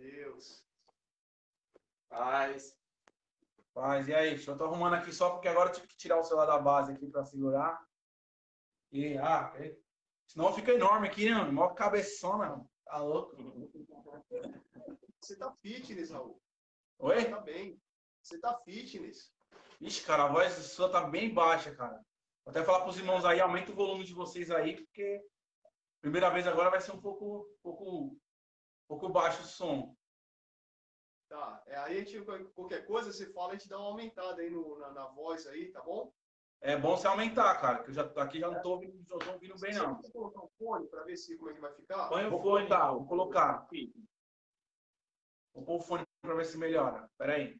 Deus. Paz. Paz, e aí? Eu tô arrumando aqui só porque agora eu tive que tirar o celular da base aqui pra segurar. E, ah, senão fica enorme aqui, né? mano? Mó cabeçona, tá louco? Você tá fitness, Raul. Oi? Tá bem. Você tá fitness. Ixi, cara, a voz sua tá bem baixa, cara. Vou até falar pros irmãos aí, aumenta o volume de vocês aí, porque primeira vez agora vai ser um pouco, pouco, um pouco baixo o som. Tá. É, aí a gente, qualquer coisa, você fala, a gente dá uma aumentada aí no, na, na voz aí, tá bom? É bom você aumentar, cara, que eu já aqui já não tô ouvindo, não tô ouvindo bem, não. Você colocar um fone pra ver se como é que vai ficar? Põe o Vou fone. colocar, vou colocar. Vou pôr o fone pra ver se melhora. Pera aí.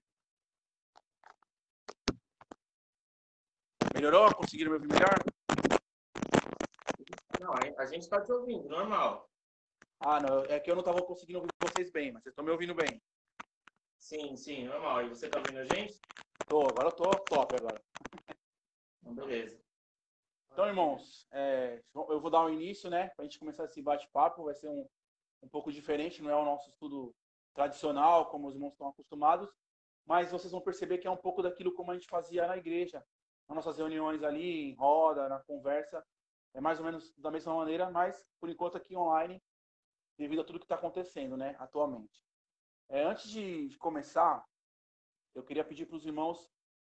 Melhorou? Conseguiram me ouvir melhor? Não, a- a gente tá te ouvindo, normal. Ah, não. É que eu não tava conseguindo ouvir vocês bem, mas vocês estão me ouvindo bem. Sim, sim, normal. E você tá ouvindo a gente? Tô, agora eu tô top agora. Então, beleza. Então, irmãos, é, eu vou dar um início, né? Pra gente começar esse bate-papo. Vai ser um, um pouco diferente, não é o nosso estudo tradicional, como os irmãos estão acostumados. Mas vocês vão perceber que é um pouco daquilo como a gente fazia na igreja. Nas nossas reuniões ali, em roda, na conversa. É mais ou menos da mesma maneira, mas por enquanto aqui online, devido a tudo que está acontecendo, né, atualmente. É, antes de, começar, eu queria pedir para os irmãos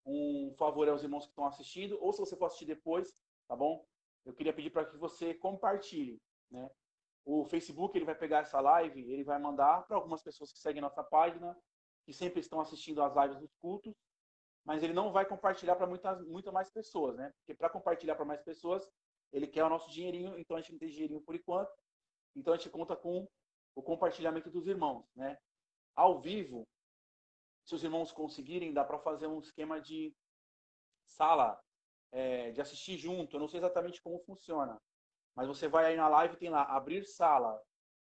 um favor aos irmãos que estão assistindo, ou se você for assistir depois, tá bom? Eu queria pedir para que você compartilhe, né? O Facebook ele vai pegar essa live, ele vai mandar para algumas pessoas que seguem nossa página, que sempre estão assistindo as lives dos cultos, mas ele não vai compartilhar para muitas muitas mais pessoas, né? Porque para compartilhar para mais pessoas, ele quer o nosso dinheirinho, então a gente não tem dinheirinho por enquanto. Então a gente conta com o compartilhamento dos irmãos, né? Ao vivo, se os irmãos conseguirem, dá para fazer um esquema de sala, é, de assistir junto. Eu não sei exatamente como funciona, mas você vai aí na live tem lá abrir sala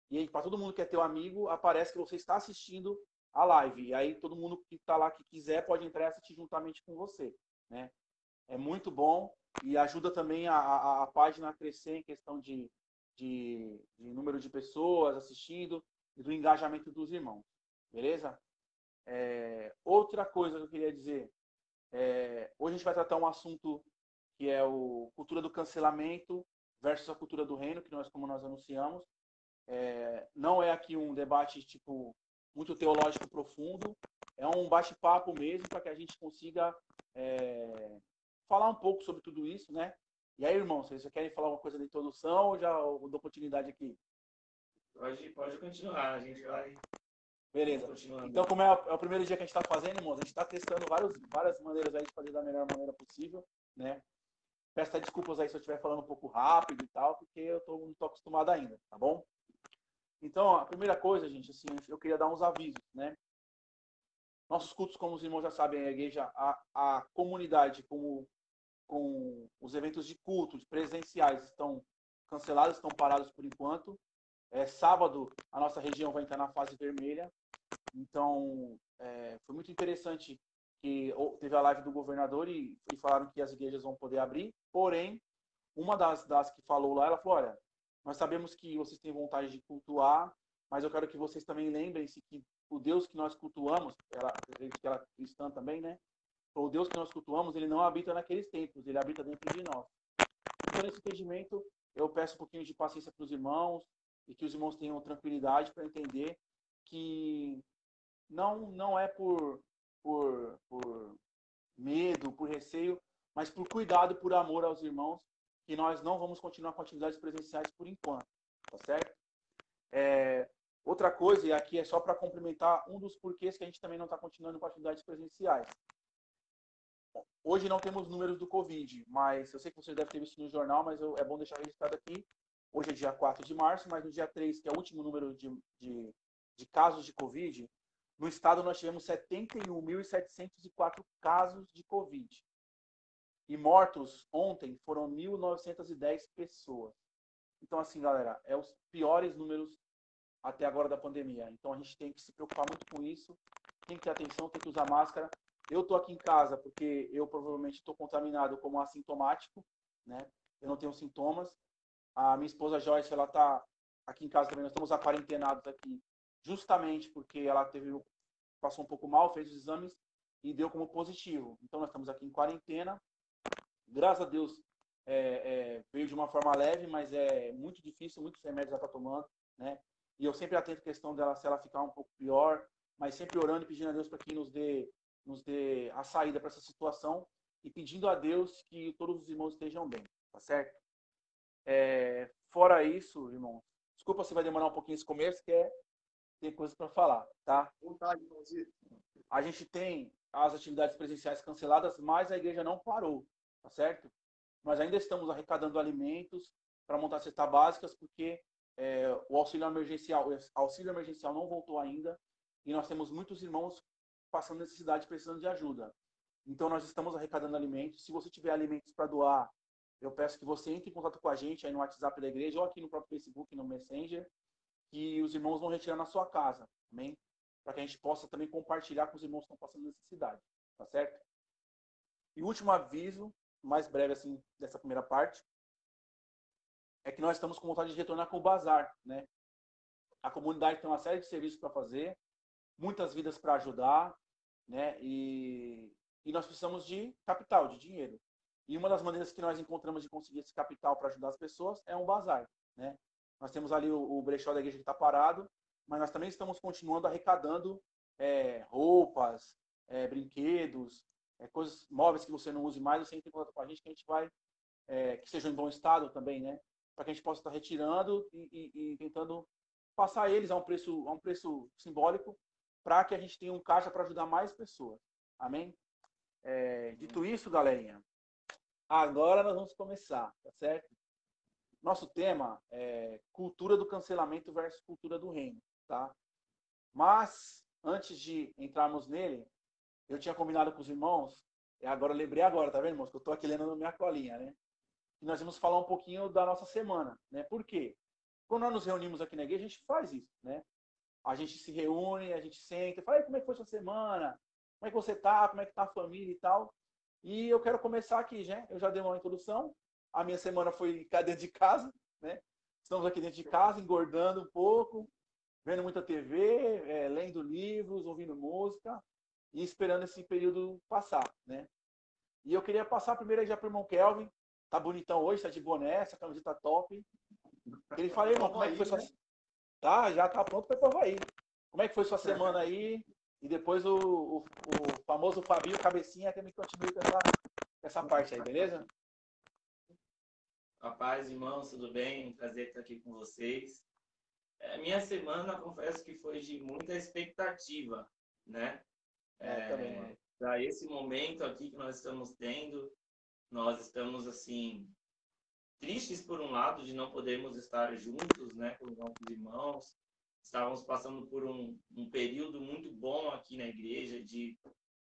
e aí para todo mundo que é teu amigo aparece que você está assistindo a live e aí todo mundo que está lá que quiser pode entrar e assistir juntamente com você, né? É muito bom e ajuda também a, a, a página a crescer em questão de, de, de número de pessoas assistindo e do engajamento dos irmãos, beleza? É, outra coisa que eu queria dizer, é, hoje a gente vai tratar um assunto que é o cultura do cancelamento versus a cultura do reino, que nós como nós anunciamos. É, não é aqui um debate tipo muito teológico profundo, é um bate-papo mesmo para que a gente consiga é, falar um pouco sobre tudo isso, né? E aí, irmãos, vocês querem falar alguma coisa da introdução ou já dou continuidade aqui? Pode, pode continuar, a gente vai Beleza. Então, como é o, é o primeiro dia que a gente está fazendo, irmãos, a gente está testando vários, várias maneiras aí de fazer da melhor maneira possível, né? Peço desculpas aí se eu estiver falando um pouco rápido e tal, porque eu tô, não estou acostumado ainda, tá bom? Então, a primeira coisa, gente, assim, eu queria dar uns avisos, né? Nossos cultos, como os irmãos já sabem, a igreja, a, a comunidade, com, com os eventos de culto, de presenciais, estão cancelados, estão parados por enquanto. É, sábado, a nossa região vai entrar na fase vermelha. Então, é, foi muito interessante que teve a live do governador e, e, falaram que as igrejas vão poder abrir. Porém, uma das, das que falou lá, ela falou: olha, nós sabemos que vocês têm vontade de cultuar, mas eu quero que vocês também lembrem-se que o Deus que nós cultuamos, ela, que ela é cristã também, né? O Deus que nós cultuamos, ele não habita naqueles templos, ele habita dentro de nós. Então, nesse entendimento, eu peço um pouquinho de paciência para os irmãos e que os irmãos tenham tranquilidade para entender que não não é por, por, por medo, por receio, mas por cuidado, por amor aos irmãos, que nós não vamos continuar com atividades presenciais por enquanto, tá certo? É, outra coisa, e aqui é só para complementar um dos porquês que a gente também não está continuando com atividades presenciais. Hoje não temos números do Covid, mas eu sei que vocês devem ter visto no jornal, mas eu, é bom deixar registrado aqui. Hoje é dia 4 de março, mas no dia 3, que é o último número de, de, de casos de Covid, no estado nós tivemos 71.704 casos de Covid. E mortos ontem foram 1.910 pessoas. Então, assim, galera, é os piores números até agora da pandemia. Então, a gente tem que se preocupar muito com isso, tem que ter atenção, tem que usar máscara. Eu estou aqui em casa porque eu provavelmente estou contaminado como assintomático, né? Eu não tenho sintomas. A minha esposa Joyce, ela está aqui em casa também. Nós estamos aquarentenados aqui justamente porque ela teve passou um pouco mal, fez os exames e deu como positivo. Então nós estamos aqui em quarentena. Graças a Deus é, é, veio de uma forma leve, mas é muito difícil, muitos remédios ela está tomando, né? E eu sempre atento a questão dela se ela ficar um pouco pior, mas sempre orando e pedindo a Deus para que nos dê, nos dê a saída para essa situação e pedindo a Deus que todos os irmãos estejam bem, tá certo? É, fora isso, irmão, desculpa se vai demorar um pouquinho esse começo, que é tem coisas para falar, tá? Vontade, A gente tem as atividades presenciais canceladas, mas a igreja não parou, tá certo? Nós ainda estamos arrecadando alimentos para montar cestas básicas, porque é, o auxílio emergencial, o auxílio emergencial não voltou ainda e nós temos muitos irmãos passando necessidade, precisando de ajuda. Então nós estamos arrecadando alimentos. Se você tiver alimentos para doar, eu peço que você entre em contato com a gente aí no WhatsApp da igreja ou aqui no próprio Facebook, no Messenger, que os irmãos vão retirar na sua casa, amém? Para que a gente possa também compartilhar com os irmãos que estão passando necessidade, tá certo? E último aviso, mais breve assim dessa primeira parte, é que nós estamos com vontade de retornar com o bazar, né? A comunidade tem uma série de serviços para fazer, muitas vidas para ajudar, né? E, e nós precisamos de capital, de dinheiro. E uma das maneiras que nós encontramos de conseguir esse capital para ajudar as pessoas é um bazar, né? Nós temos ali o, o brechó da igreja que está parado, mas nós também estamos continuando arrecadando é, roupas, é, brinquedos, é, coisas móveis que você não use mais, você entra em contato com a gente que a gente vai, é, que sejam em bom estado também, né? Para que a gente possa estar retirando e, e, e, tentando passar eles a um preço, a um preço simbólico para que a gente tenha um caixa para ajudar mais pessoas. Amém? É, dito isso, galerinha, agora nós vamos começar, tá certo? Nosso tema é cultura do cancelamento versus cultura do reino, tá? Mas, antes de entrarmos nele, eu tinha combinado com os irmãos, e agora lembrei agora, tá vendo, irmãos? Que eu tô aqui lendo na minha colinha, né? E nós vamos falar um pouquinho da nossa semana, né? Por quê? Quando nós nos reunimos aqui na igreja, a gente faz isso, né? A gente se reúne, a gente senta, fala, como é que foi sua semana? Como é que você tá? Como é que tá a família e tal? E eu quero começar aqui, né? Eu já dei uma introdução, a minha semana foi cá dentro de casa, né? Estamos aqui dentro de casa, engordando um pouco, vendo muita TV, é, lendo livros, ouvindo música e esperando esse período passar, né? E eu queria passar primeiro já para o irmão Kelvin. Tá bonitão hoje, tá de boné, essa camiseta top. Ele falei, irmão, como é que foi sua... Tá, já tá pronto para ir para Havaí. Como é que foi sua semana aí? E depois o, o, o famoso Fabinho Cabecinha que me continue com essa, essa parte aí, beleza? A paz, irmãos, tudo bem? prazer estar aqui com vocês. É, minha semana, confesso que foi de muita expectativa, né? É, é Para esse momento aqui que nós estamos tendo, nós estamos, assim, tristes por um lado de não podermos estar juntos, né, com os nossos irmãos. Estávamos passando por um, um período na igreja de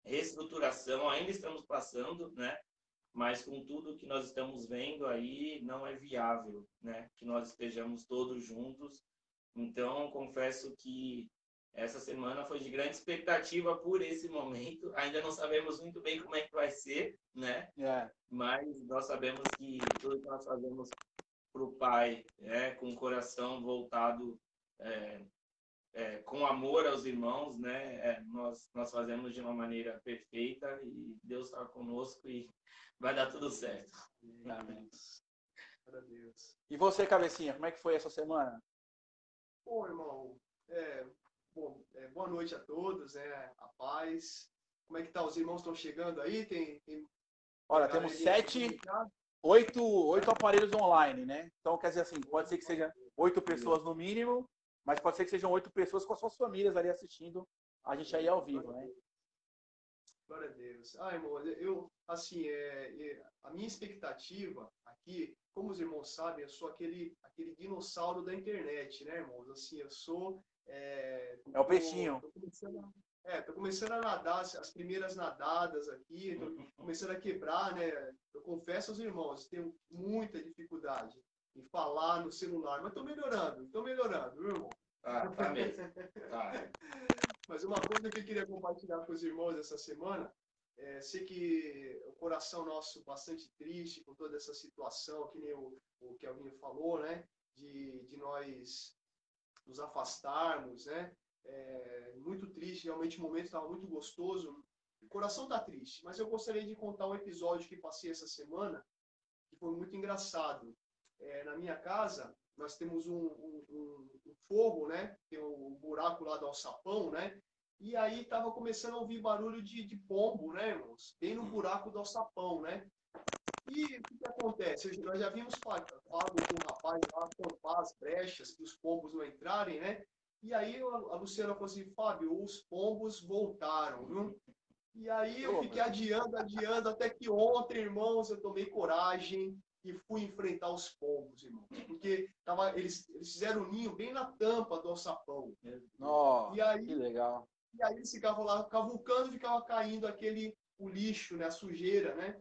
reestruturação, ainda estamos passando, né? mas com tudo que nós estamos vendo aí, não é viável, né? Que nós estejamos todos juntos. Então, confesso que essa semana foi de grande expectativa por esse momento. Ainda não sabemos muito bem como é que vai ser, né? É. Mas nós sabemos que tudo que nós fazemos para o Pai, é, com o coração voltado, é, é, com amor aos irmãos, né? É, nós, nós fazemos de uma maneira perfeita e Deus está conosco e Vai dar tudo certo. Amém. E você, cabecinha, como é que foi essa semana? Bom, irmão, é, bom, é, boa noite a todos, é, a paz. Como é que tá? Os irmãos estão chegando aí? Tem, tem Olha, temos sete, oito, oito aparelhos online, né? Então, quer dizer assim, pode ser que seja oito pessoas no mínimo, mas pode ser que sejam oito pessoas com as suas famílias ali assistindo a gente aí ao vivo, né? Glória a Deus. Ah, irmão, eu, assim, é, é, a minha expectativa aqui, como os irmãos sabem, eu sou aquele, aquele dinossauro da internet, né, irmãos? Assim, eu sou. É, é o peixinho. Tô começando, é, tô começando a nadar, as primeiras nadadas aqui, tô começando a quebrar, né? Eu confesso aos irmãos, tenho muita dificuldade em falar no celular, mas tô melhorando, tô melhorando, viu, irmão? Ah, tá mesmo. Tá. Mas uma coisa que eu queria compartilhar com os irmãos essa semana, é, sei que o coração nosso bastante triste com toda essa situação, que nem o, o Kelvinho falou, né? De, de nós nos afastarmos, né? é, muito triste, realmente o momento estava muito gostoso. O coração está triste, mas eu gostaria de contar um episódio que passei essa semana, que foi muito engraçado. É, na minha casa, nós temos um, um, um, forro, né? Tem o um buraco lá do alçapão, né? E aí estava começando a ouvir barulho de, de pombo, né, irmãos? Bem no buraco do alçapão, né? E o que, que acontece? Nós já vimos pago com o rapaz lá tampar as brechas, para os pombos não entrarem, né? E aí a Luciana falou assim, Fábio, os pombos voltaram, viu? E aí eu fiquei adiando, adiando, até que ontem, irmãos, eu tomei coragem e fui enfrentar os pombos, irmãos. Porque tava, eles, eles fizeram um ninho bem na tampa do alçapão. Oh, e aí, que legal. E aí eles ficavam lá cavucando e ficava caindo aquele o lixo, né, a sujeira, né?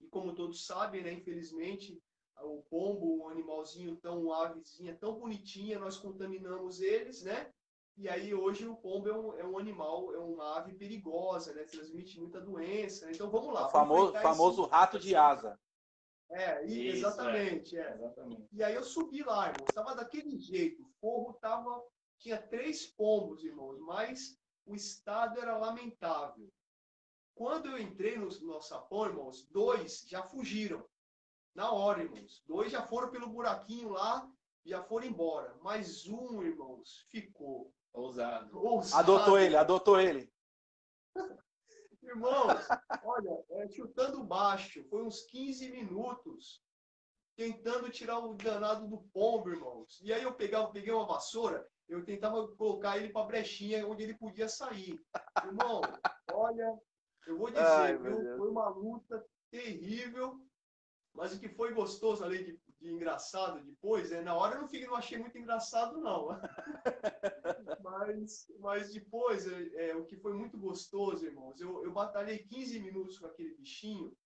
E como todos sabem, né, infelizmente, o pombo, um animalzinho tão avezinha, tão bonitinha, nós contaminamos eles, né? E aí hoje o pombo é um, é um animal, é uma ave perigosa, né? Transmite muita doença. Né? Então vamos lá. O famoso, famoso esse... rato de asa. É, e, Isso, exatamente, é. é. exatamente. E aí eu subi lá, irmão. Estava daquele jeito. O forro tava, tinha três pombos, irmãos, mas o estado era lamentável. Quando eu entrei no nosso sapão, irmãos, dois já fugiram. Na hora, irmãos. Dois já foram pelo buraquinho lá, já foram embora. Mas um, irmãos, ficou. Ousado. Ousado. Adotou ele, adotou ele. Irmãos, olha, é, chutando baixo, foi uns 15 minutos tentando tirar o danado do pombo, irmãos. E aí eu pegava, peguei uma vassoura, eu tentava colocar ele para brechinha onde ele podia sair. Irmão, olha, eu vou dizer, Ai, viu, foi uma luta terrível, mas o que foi gostoso, além de, de engraçado depois, é, na hora eu não, fiquei, não achei muito engraçado, não. mas, mas depois, é, é, o que foi muito gostoso, irmãos, eu, eu batalhei 15 minutos com aquele bichinho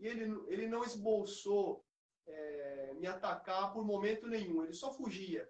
e ele, ele não esboçou é, me atacar por momento nenhum, ele só fugia.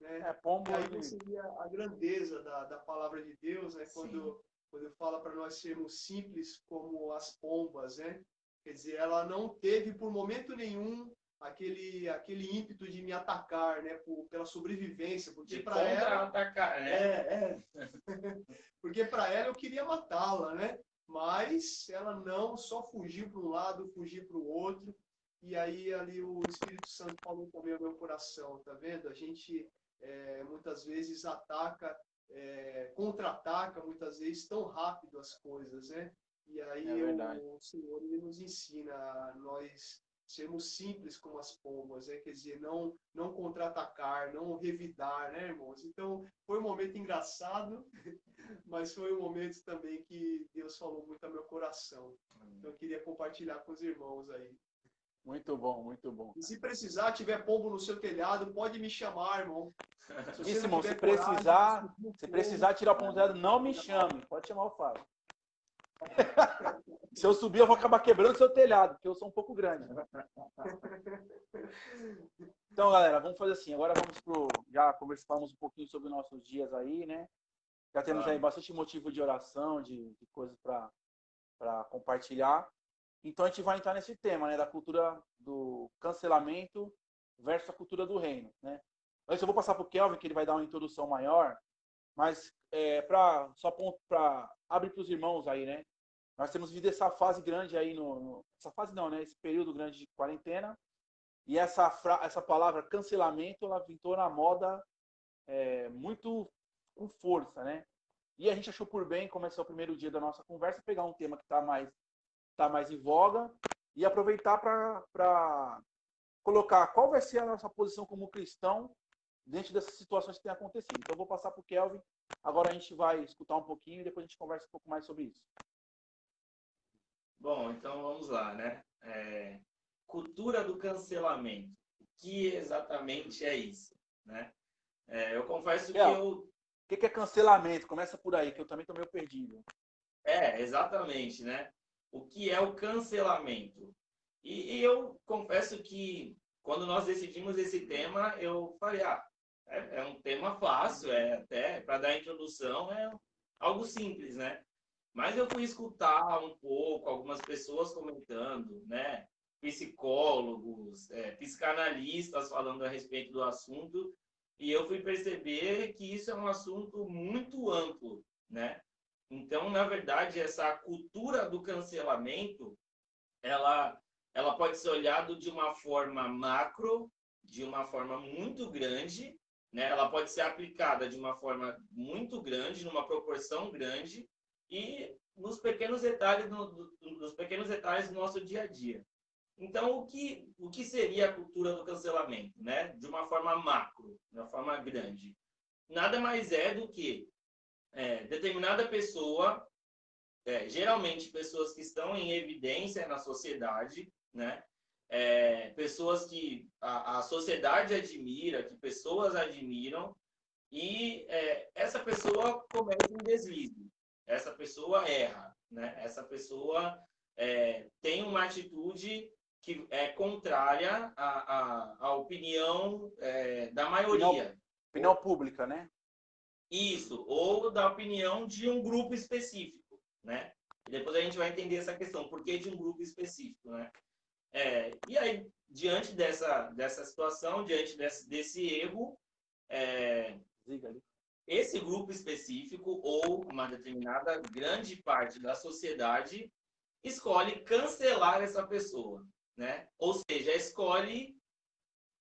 Né? É, pombo, e aí via a grandeza da, da palavra de Deus, né? quando, quando fala para nós sermos simples como as pombas, né? Quer dizer, ela não teve por momento nenhum aquele aquele ímpeto de me atacar, né, por, pela sobrevivência, porque para ela atacar, né? É, é. porque para ela eu queria matá-la, né? Mas ela não só fugiu para um lado, fugiu para o outro. E aí ali o Espírito Santo falou também ao meu coração, tá vendo? A gente é, muitas vezes ataca, é, contra-ataca muitas vezes tão rápido as coisas, né? E aí é o, o, Senhor ele nos ensina nós sermos simples como as pombas, né? quer dizer, não, não contra-atacar, não revidar, né, irmãos? Então, foi um momento engraçado, mas foi um momento também que Deus falou muito ao meu coração. Então, eu queria compartilhar com os irmãos aí. Muito bom, muito bom. E se precisar, tiver pombo no seu telhado, pode me chamar, irmão. Se Isso, irmão, se precisar, coragem, se precisar tirar o pombo do telhado, não me chame. Pode chamar o Fábio. Se eu subir, eu vou acabar quebrando seu telhado, porque eu sou um pouco grande. Então, galera, vamos fazer assim. Agora vamos pro. Já conversamos um pouquinho sobre nossos dias aí, né? Já temos aí bastante motivo de oração, de, de coisas para compartilhar. Então a gente vai entrar nesse tema, né? Da cultura do cancelamento versus a cultura do reino, né? Antes eu vou passar para o Kelvin, que ele vai dar uma introdução maior, mas é, para só para abrir para os irmãos aí, né? Nós temos vivido essa fase grande aí no, no, essa fase não, né? Esse período grande de quarentena e essa essa palavra cancelamento ela vintou na moda é, muito com força, né? E a gente achou por bem começar o primeiro dia da nossa conversa pegar um tema que está mais tá mais em voga e aproveitar para colocar qual vai ser a nossa posição como cristão dentro dessas situações que têm acontecido. Então, eu vou passar para o Kelvin. Agora a gente vai escutar um pouquinho e depois a gente conversa um pouco mais sobre isso. Bom, então vamos lá, né? É, cultura do cancelamento. O que exatamente é isso, né? É, eu confesso que eu... O que é cancelamento? Começa por aí, que eu também estou meio perdido. É, exatamente, né? O que é o cancelamento? E, e eu confesso que quando nós decidimos esse tema, eu falei, ah, é, é um tema fácil, é até para dar introdução, é algo simples, né? Mas eu fui escutar um pouco algumas pessoas comentando, né? Psicólogos, é, psicanalistas falando a respeito do assunto. e eu fui perceber que isso é um assunto muito amplo, né? Então, na verdade, essa cultura do cancelamento, ela, ela pode ser olhada de uma forma macro, de uma forma muito grande, né? Ela pode ser aplicada de uma forma muito grande, numa proporção grande e nos pequenos detalhes, no, nos pequenos detalhes do nosso dia a dia. Então, o que, o que seria a cultura do cancelamento, né? De uma forma macro, de uma forma grande. Nada mais é do que é, determinada pessoa, é, geralmente pessoas que estão em evidência na sociedade, né? É, pessoas que a, a, sociedade admira, que pessoas admiram, e é, essa pessoa comete um deslize, essa pessoa erra, né? Essa pessoa é, tem uma atitude que é contrária à, à, à opinião é, da maioria. Opinião, opinião, pública, né? Isso, ou da opinião de um grupo específico, né? E depois a gente vai entender essa questão, por que de um grupo específico, né? É, e aí, diante dessa, dessa situação, diante desse, desse erro, é, esse grupo específico ou uma determinada grande parte da sociedade escolhe cancelar essa pessoa né? Ou seja, escolhe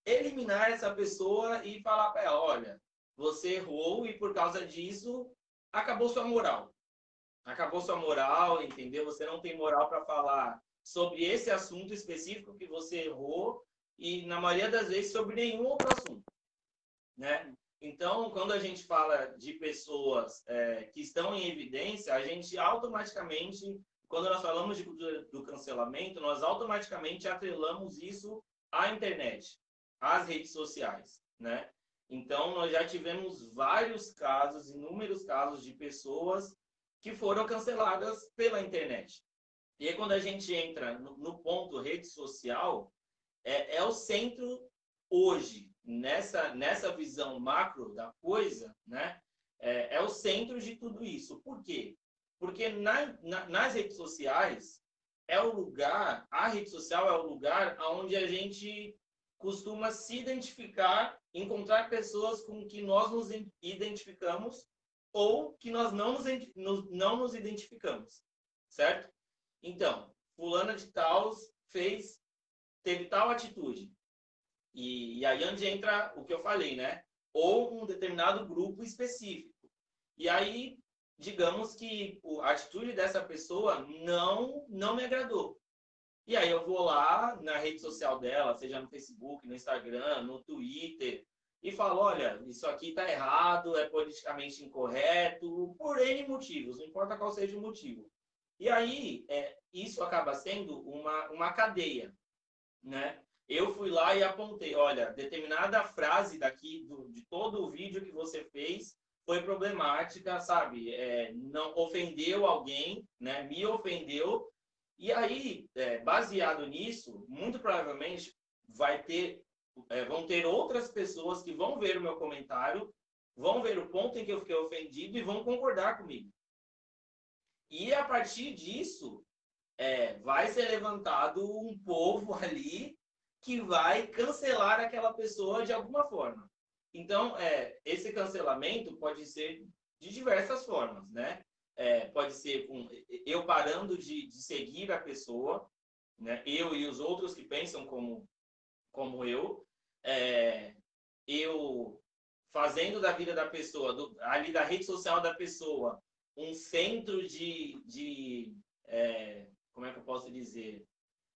eliminar essa pessoa e falar para ela, olha, você errou e por causa disso acabou sua moral. Acabou sua moral, entendeu? Você não tem moral para falar sobre esse assunto específico que você errou e na maioria das vezes sobre nenhum outro assunto, né? Então, quando a gente fala de pessoas é, que estão em evidência, a gente automaticamente quando nós falamos de cultura do cancelamento, nós automaticamente atrelamos isso à internet, às redes sociais, né? Então, nós já tivemos vários casos, inúmeros casos de pessoas que foram canceladas pela internet. E aí, quando a gente entra no, no ponto rede social, é, é, o centro hoje, nessa, nessa visão macro da coisa, né? É, é o centro de tudo isso. Por quê? Porque na, na, nas redes sociais é o lugar, a rede social é o lugar onde a gente costuma se identificar, encontrar pessoas com que nós nos identificamos ou que nós não nos, não nos identificamos, certo? Então, fulana de tal fez, teve tal atitude. E, e aí onde entra o que eu falei, né? Ou um determinado grupo específico. E aí digamos que a atitude dessa pessoa não não me agradou. E aí eu vou lá na rede social dela, seja no Facebook, no Instagram, no Twitter, e falo, olha, isso aqui está errado, é politicamente incorreto, por N motivos, não importa qual seja o motivo. E aí, é, isso acaba sendo uma, uma cadeia, né? Eu fui lá e apontei, olha, determinada frase daqui do, de todo o vídeo que você fez foi problemática, sabe? É, não ofendeu alguém, né? Me ofendeu. E aí, é, baseado nisso, muito provavelmente vai ter, é, vão ter outras pessoas que vão ver o meu comentário, vão ver o ponto em que eu fiquei ofendido e vão concordar comigo. E a partir disso, é, vai ser levantado um povo ali que vai cancelar aquela pessoa de alguma forma. Então, é, esse cancelamento pode ser de diversas formas, né? É, pode ser com eu parando de, de, seguir a pessoa, né? Eu e os outros que pensam como, como eu, é, eu fazendo da vida da pessoa, do, ali da rede social da pessoa, um centro de, de é, como é que eu posso dizer,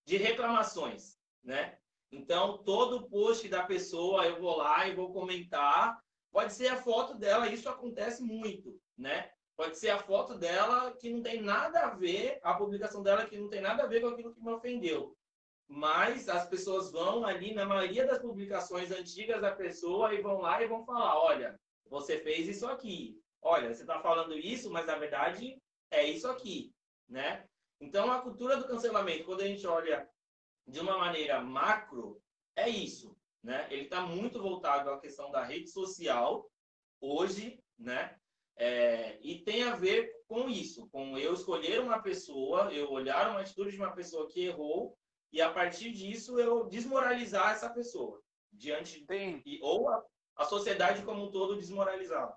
de reclamações, né? Então, todo post da pessoa eu vou lá e vou comentar. Pode ser a foto dela, isso acontece muito, né? Pode ser a foto dela que não tem nada a ver, a publicação dela que não tem nada a ver com aquilo que me ofendeu. Mas as pessoas vão ali, na maioria das publicações antigas da pessoa, e vão lá e vão falar: olha, você fez isso aqui. Olha, você está falando isso, mas na verdade é isso aqui, né? Então, a cultura do cancelamento, quando a gente olha de uma maneira macro, é isso. Né? Ele está muito voltado à questão da rede social hoje, né? É, e tem a ver com isso, com eu escolher uma pessoa, eu olhar uma atitude de uma pessoa que errou e a partir disso eu desmoralizar essa pessoa diante tem. ou a, a sociedade como um todo desmoralizada.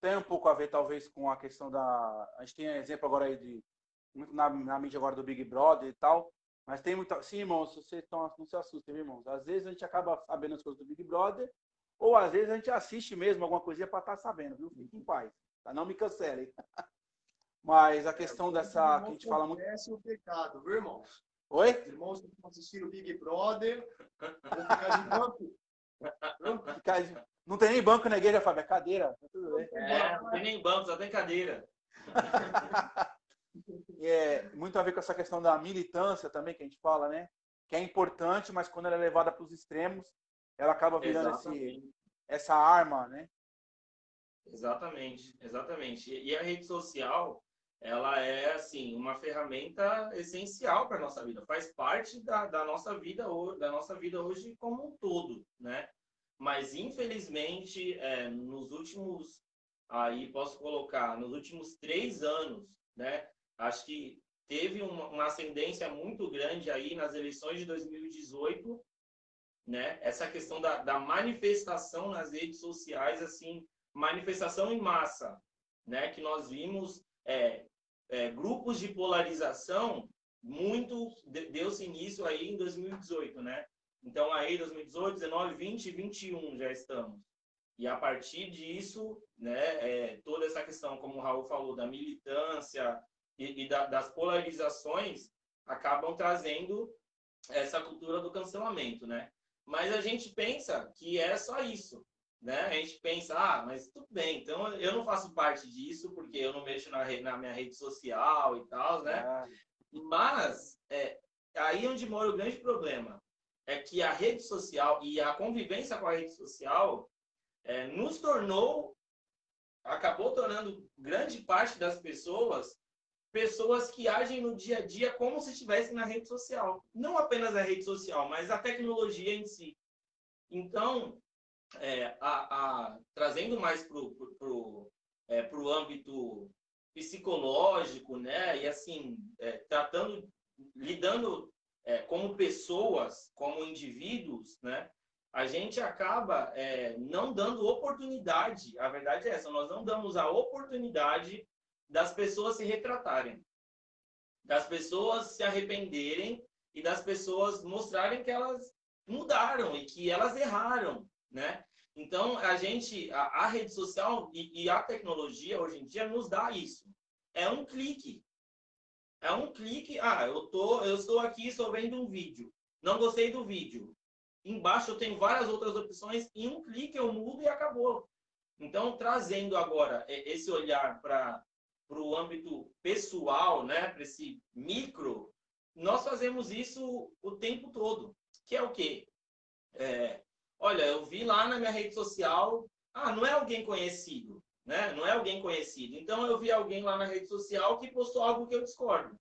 Tem um pouco a ver, talvez, com a questão da. A gente tem exemplo agora aí de. Na, na mídia agora do Big Brother e tal. Mas tem muita. Sim, irmãos, vocês estão, não se assustem, irmãos. Às vezes a gente acaba sabendo as coisas do Big Brother, ou às vezes a gente assiste mesmo alguma coisinha para estar tá sabendo, viu? Fique em paz. Tá? Não me cancelem. Mas a questão é, dessa. Que a gente fala muito. o pecado, viu, irmãos? Oi? Os irmãos que estão assistindo o Big Brother vão ficar de banco. Não tem nem banco na igreja, Fábio, é cadeira. Tá tudo bem. É, não tem nem banco, só tem cadeira. é muito a ver com essa questão da militância também, que a gente fala, né? Que é importante, mas quando ela é levada para os extremos, ela acaba virando esse, essa arma, né? Exatamente, exatamente. E a rede social, ela é assim uma ferramenta essencial para nossa vida, faz parte da, da nossa vida da nossa vida hoje como um todo, né? Mas infelizmente é, nos últimos aí posso colocar nos últimos três anos, né? Acho que teve uma, uma ascendência muito grande aí nas eleições de 2018, né? Essa questão da, da manifestação nas redes sociais, assim, manifestação em massa, né? Que nós vimos é, é, grupos de polarização muito deu-se início aí em 2018, né? Então aí 2018, 19, 20, 21 já estamos. E a partir disso, né, é, toda essa questão, como o Raul falou, da militância e, e da, das polarizações acabam trazendo essa cultura do cancelamento, né? Mas a gente pensa que é só isso né? A gente pensa, ah, mas tudo bem, então eu não faço parte disso porque eu não mexo na, na minha rede social e tal, né? Ah. Mas é, aí onde mora o grande problema é que a rede social e a convivência com a rede social é, nos tornou, acabou tornando grande parte das pessoas pessoas que agem no dia a dia como se estivessem na rede social. Não apenas a rede social, mas a tecnologia em si. Então, é, a, a, trazendo mais para o é, pro âmbito psicológico, né? E assim, é, tratando, lidando é, como pessoas, como indivíduos, né? A gente acaba é, não dando oportunidade, a verdade é essa, nós não damos a oportunidade das pessoas se retratarem, das pessoas se arrependerem e das pessoas mostrarem que elas mudaram e que elas erraram, né? Então, a gente, a, a rede social e, e, a tecnologia hoje em dia nos dá isso. É um clique. É um clique. Ah, eu tô, eu estou aqui, estou vendo um vídeo. Não gostei do vídeo. Embaixo eu tenho várias outras opções. Em um clique eu mudo e acabou. Então, trazendo agora esse olhar para o âmbito pessoal, né, para esse micro, nós fazemos isso o tempo todo. Que é o quê? É, Olha, eu vi lá na minha rede social, ah, não é alguém conhecido, né? Não é alguém conhecido. Então eu vi alguém lá na rede social que postou algo que eu discordo.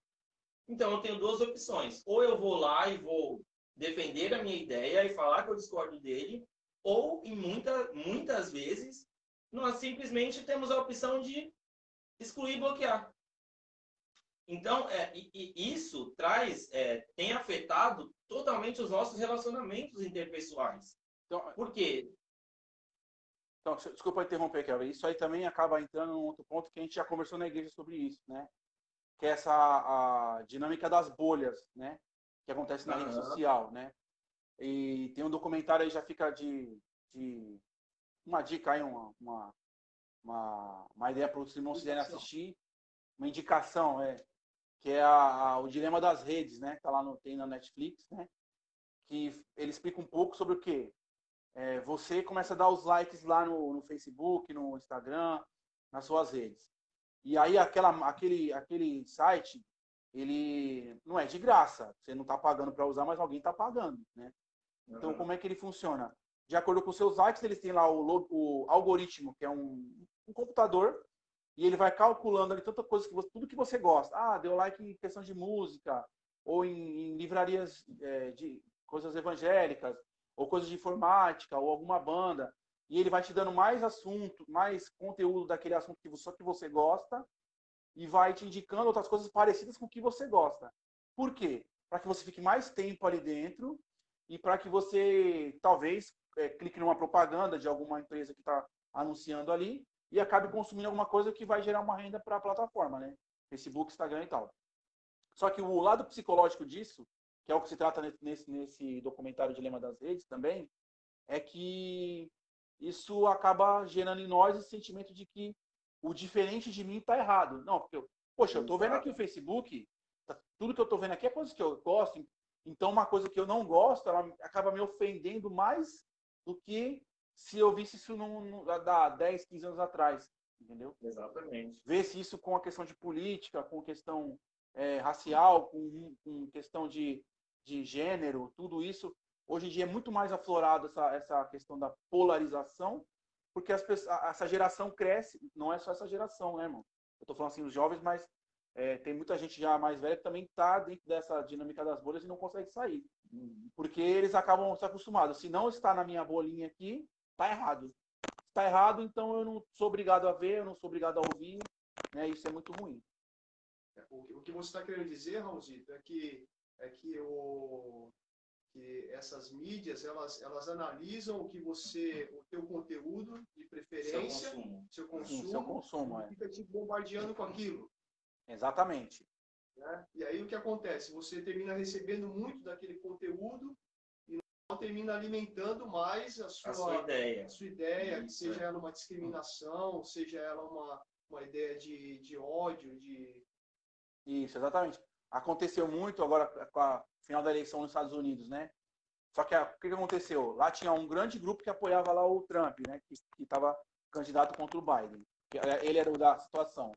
Então eu tenho duas opções. Ou eu vou lá e vou defender a minha ideia e falar que eu discordo dele, ou em muita, muitas vezes nós simplesmente temos a opção de excluir e bloquear. Então, é, e, e isso traz, é, tem afetado totalmente os nossos relacionamentos interpessoais. Então, Por quê? Então, desculpa interromper, Kevin. Isso aí também acaba entrando num outro ponto que a gente já conversou na igreja sobre isso, né? Que é essa a dinâmica das bolhas, né? Que acontece na uhum. rede social, né? E tem um documentário aí, já fica de, de uma dica aí, uma, uma, uma, uma ideia para os irmãos quiserem assistir. Uma indicação, é. Que é a, a, o Dilema das Redes, né? Tá lá no, tem na Netflix, né? Que ele explica um pouco sobre o quê? é, você começa a dar os likes lá no, no, Facebook, no Instagram, nas suas redes. E aí aquela, aquele, aquele site, ele não é de graça. Você não está pagando para usar, mas alguém está pagando, né? Então, uhum. como é que ele funciona? De acordo com seus likes, eles têm lá o, o algoritmo, que é um, um, computador, e ele vai calculando ali tanta coisa que você, tudo que você gosta. Ah, deu like em questão de música, ou em, em livrarias é, de coisas evangélicas, ou coisas de informática, ou alguma banda, e ele vai te dando mais assunto, mais conteúdo daquele assunto que só que você gosta, e vai te indicando outras coisas parecidas com o que você gosta. Por quê? Para que você fique mais tempo ali dentro e para que você talvez é, clique numa propaganda de alguma empresa que está anunciando ali e acabe consumindo alguma coisa que vai gerar uma renda para a plataforma, né? Facebook, Instagram e tal. Só que o lado psicológico disso, que é o que se trata nesse, nesse documentário Dilema das Redes também, é que isso acaba gerando em nós esse sentimento de que o diferente de mim está errado. Não, porque, eu, poxa, eu estou vendo aqui o Facebook, tá, tudo que eu estou vendo aqui é coisa que eu gosto, então uma coisa que eu não gosto, ela acaba me ofendendo mais do que se eu visse isso num, há 10, 15 anos atrás, entendeu? Exatamente. Vê-se isso com a questão de política, com questão é, racial, com, com questão de, de gênero, tudo isso. Hoje em dia é muito mais aflorado essa, essa questão da polarização, porque as pessoas, essa geração cresce, não é só essa geração, né, irmão? Eu estou falando assim dos jovens, mas é, tem muita gente já mais velha que também está dentro dessa dinâmica das bolhas e não consegue sair. Porque eles acabam se acostumados. Se não está na minha bolinha aqui, está errado. Está errado, então eu não sou obrigado a ver, eu não sou obrigado a ouvir. Né? Isso é muito ruim. É, o que você está querendo dizer, Raulzito, é que, é que, o, que essas mídias elas, elas analisam o que você, o teu conteúdo de preferência, seu consumo, seu consumo, Sim, seu consumo é. fica te bombardeando com aquilo. Exatamente. Né? E aí o que acontece? Você termina recebendo muito daquele conteúdo e não termina alimentando mais a sua, a sua ideia, a sua ideia Isso, seja é. ela uma discriminação, seja ela uma, uma ideia de, de ódio, de... Isso, exatamente. Aconteceu muito agora com a final da eleição nos Estados Unidos, né? Só que o que aconteceu? Lá tinha um grande grupo que apoiava lá o Trump, né? Que estava candidato contra o Biden. Ele era o da situação.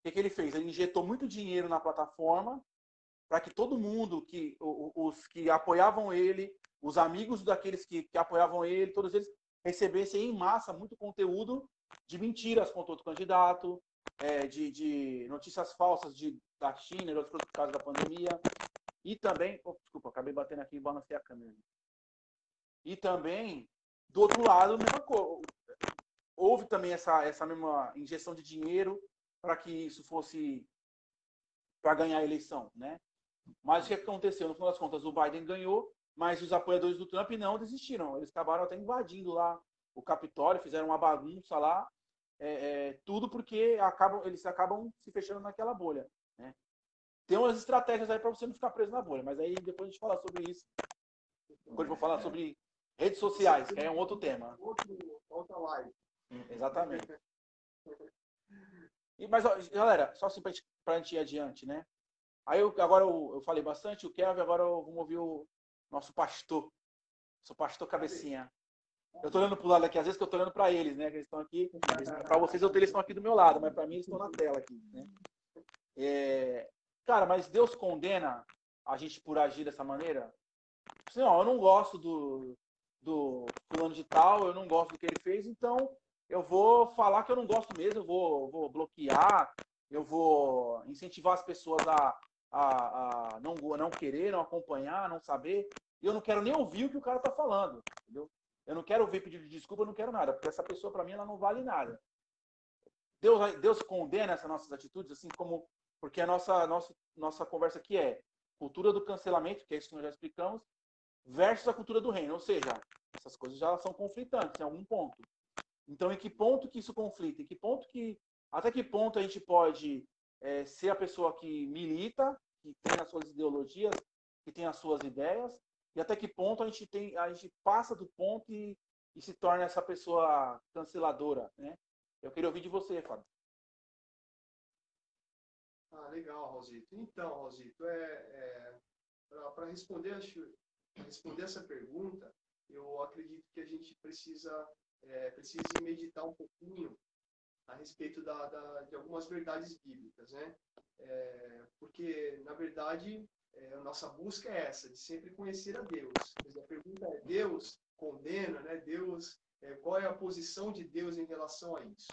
O que, que ele fez? Ele injetou muito dinheiro na plataforma para que todo mundo, que os que apoiavam ele, os amigos daqueles que, que apoiavam ele, todos eles recebessem em massa muito conteúdo de mentiras contra outro candidato, é, de, de, notícias falsas de, da China e outros por causa da pandemia. E também, oh, desculpa, acabei batendo aqui e balancei a câmera. E também, do outro lado, mesma coisa. Houve também essa, essa mesma injeção de dinheiro para que isso fosse para ganhar a eleição, né? Mas o que aconteceu? No final das contas, o Biden ganhou, mas os apoiadores do Trump não desistiram. Eles acabaram até invadindo lá o Capitólio, fizeram uma bagunça lá, é, é, tudo porque acabam, eles acabam se fechando naquela bolha. Né? Tem umas estratégias aí para você não ficar preso na bolha, mas aí depois a gente fala sobre isso. Depois eu vou falar sobre redes sociais, que é um outro tema. Outro, outra live. Exatamente. E, mas, galera, só assim para a gente ir adiante, né? Aí eu, agora eu, eu, falei bastante, o Kevin, agora eu, vamos ouvir o nosso pastor. Nosso pastor cabecinha. Eu tô olhando pro lado aqui, às vezes que eu tô olhando para eles, né? Que eles estão aqui. Para vocês, eles estão aqui do meu lado, mas para mim eles estão na tela aqui, né? É, cara, mas Deus condena a gente por agir dessa maneira? Assim, eu não gosto do, do fulano de tal, eu não gosto do que ele fez, então eu vou falar que eu não gosto mesmo, eu vou, vou bloquear, eu vou incentivar as pessoas a, a, a não, não querer, não acompanhar, não saber. E eu não quero nem ouvir o que o cara está falando, entendeu? Eu não quero ouvir pedido de desculpa, eu não quero nada, porque essa pessoa, para mim, ela não vale nada. Deus, Deus condena essas nossas atitudes, assim como. Porque a nossa, nossa, nossa conversa aqui é cultura do cancelamento, que é isso que nós já explicamos, versus a cultura do reino. Ou seja, essas coisas já são conflitantes em algum ponto. Então, em que ponto que isso conflita? Em que ponto que, até que ponto a gente pode é, ser a pessoa que milita, que tem as suas ideologias, que tem as suas ideias, e até que ponto a gente tem, a gente passa do ponto e, e se torna essa pessoa canceladora, né? Eu queria ouvir de você, Fábio. Ah, legal, Rosito. Então, Rosito, é, é para responder, responder essa pergunta, eu acredito que a gente precisa é, precise meditar um pouquinho a respeito da, da, de algumas verdades bíblicas, né? É, porque, na verdade, é, a nossa busca é essa, de sempre conhecer a Deus. a pergunta é, Deus condena, né? Deus, é, qual é a posição de Deus em relação a isso?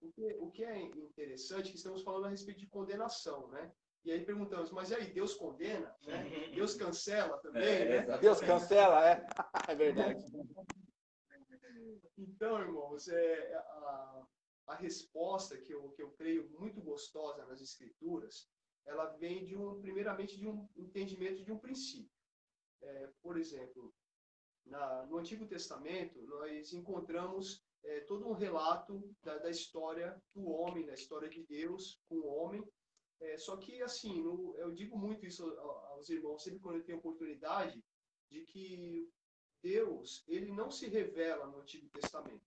O que, o que é interessante é que estamos falando a respeito de condenação, né? E aí perguntamos, mas e aí, Deus condena? Né? Deus cancela também, é, né? Deus cancela, é. É verdade. Então, irmãos, é, a, a resposta que eu, que eu creio muito gostosa nas Escrituras, ela vem de um, primeiramente, de um entendimento de um princípio. É, por exemplo, na, no Antigo Testamento, nós encontramos é, todo um relato da, da, história do homem, da história de Deus com o homem. É, só que, assim, no, eu digo muito isso aos irmãos, sempre quando eu tenho oportunidade, de que Deus, ele não se revela no Antigo Testamento.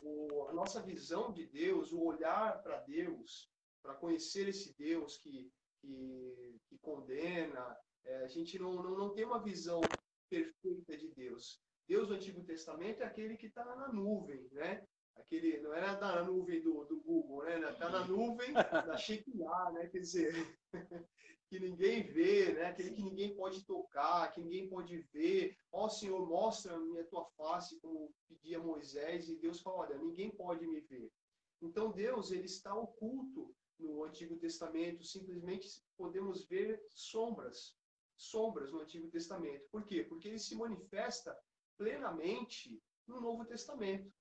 O, a nossa visão de Deus, o olhar para Deus, para conhecer esse Deus que, que, que condena, é, a gente não, não, não tem uma visão perfeita de Deus. Deus do Antigo Testamento é aquele que está na nuvem, né? Aquele, não era da nuvem do, do Google, né? Está na nuvem da Shekinah, né? Quer dizer, que ninguém vê, né? Aquele que ninguém pode tocar, que ninguém pode ver. Ó Senhor, mostra-me a tua face, como pedia Moisés, e Deus fala, olha, ninguém pode me ver. Então Deus, ele está oculto no Antigo Testamento, simplesmente podemos ver sombras, sombras no Antigo Testamento. Por quê? Porque ele se manifesta plenamente no Novo Testamento,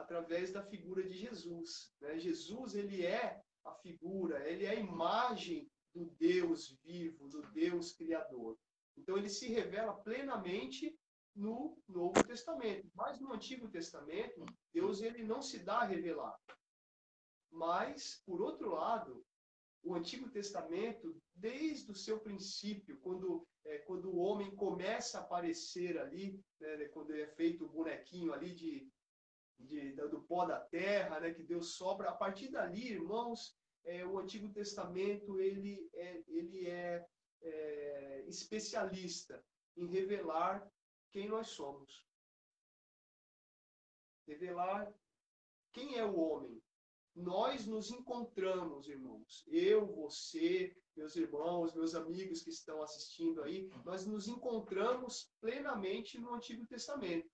através da figura de Jesus. Né? Jesus, ele é a figura, ele é a imagem do Deus vivo, do Deus criador. Então, ele se revela plenamente no Novo Testamento. Mas no Antigo Testamento, Deus ele não se dá a revelar. Mas, por outro lado, o Antigo Testamento, desde o seu princípio, quando, é, quando o homem começa a aparecer ali, né, quando é feito o bonequinho ali de, de, do pó da terra, né, que Deus sobra, a partir dali, irmãos, é, o Antigo Testamento ele é, ele é, é especialista em revelar quem nós somos. Revelar quem é o homem, nós nos encontramos, irmãos. Eu, você, meus irmãos, meus amigos que estão assistindo aí, nós nos encontramos plenamente no Antigo Testamento.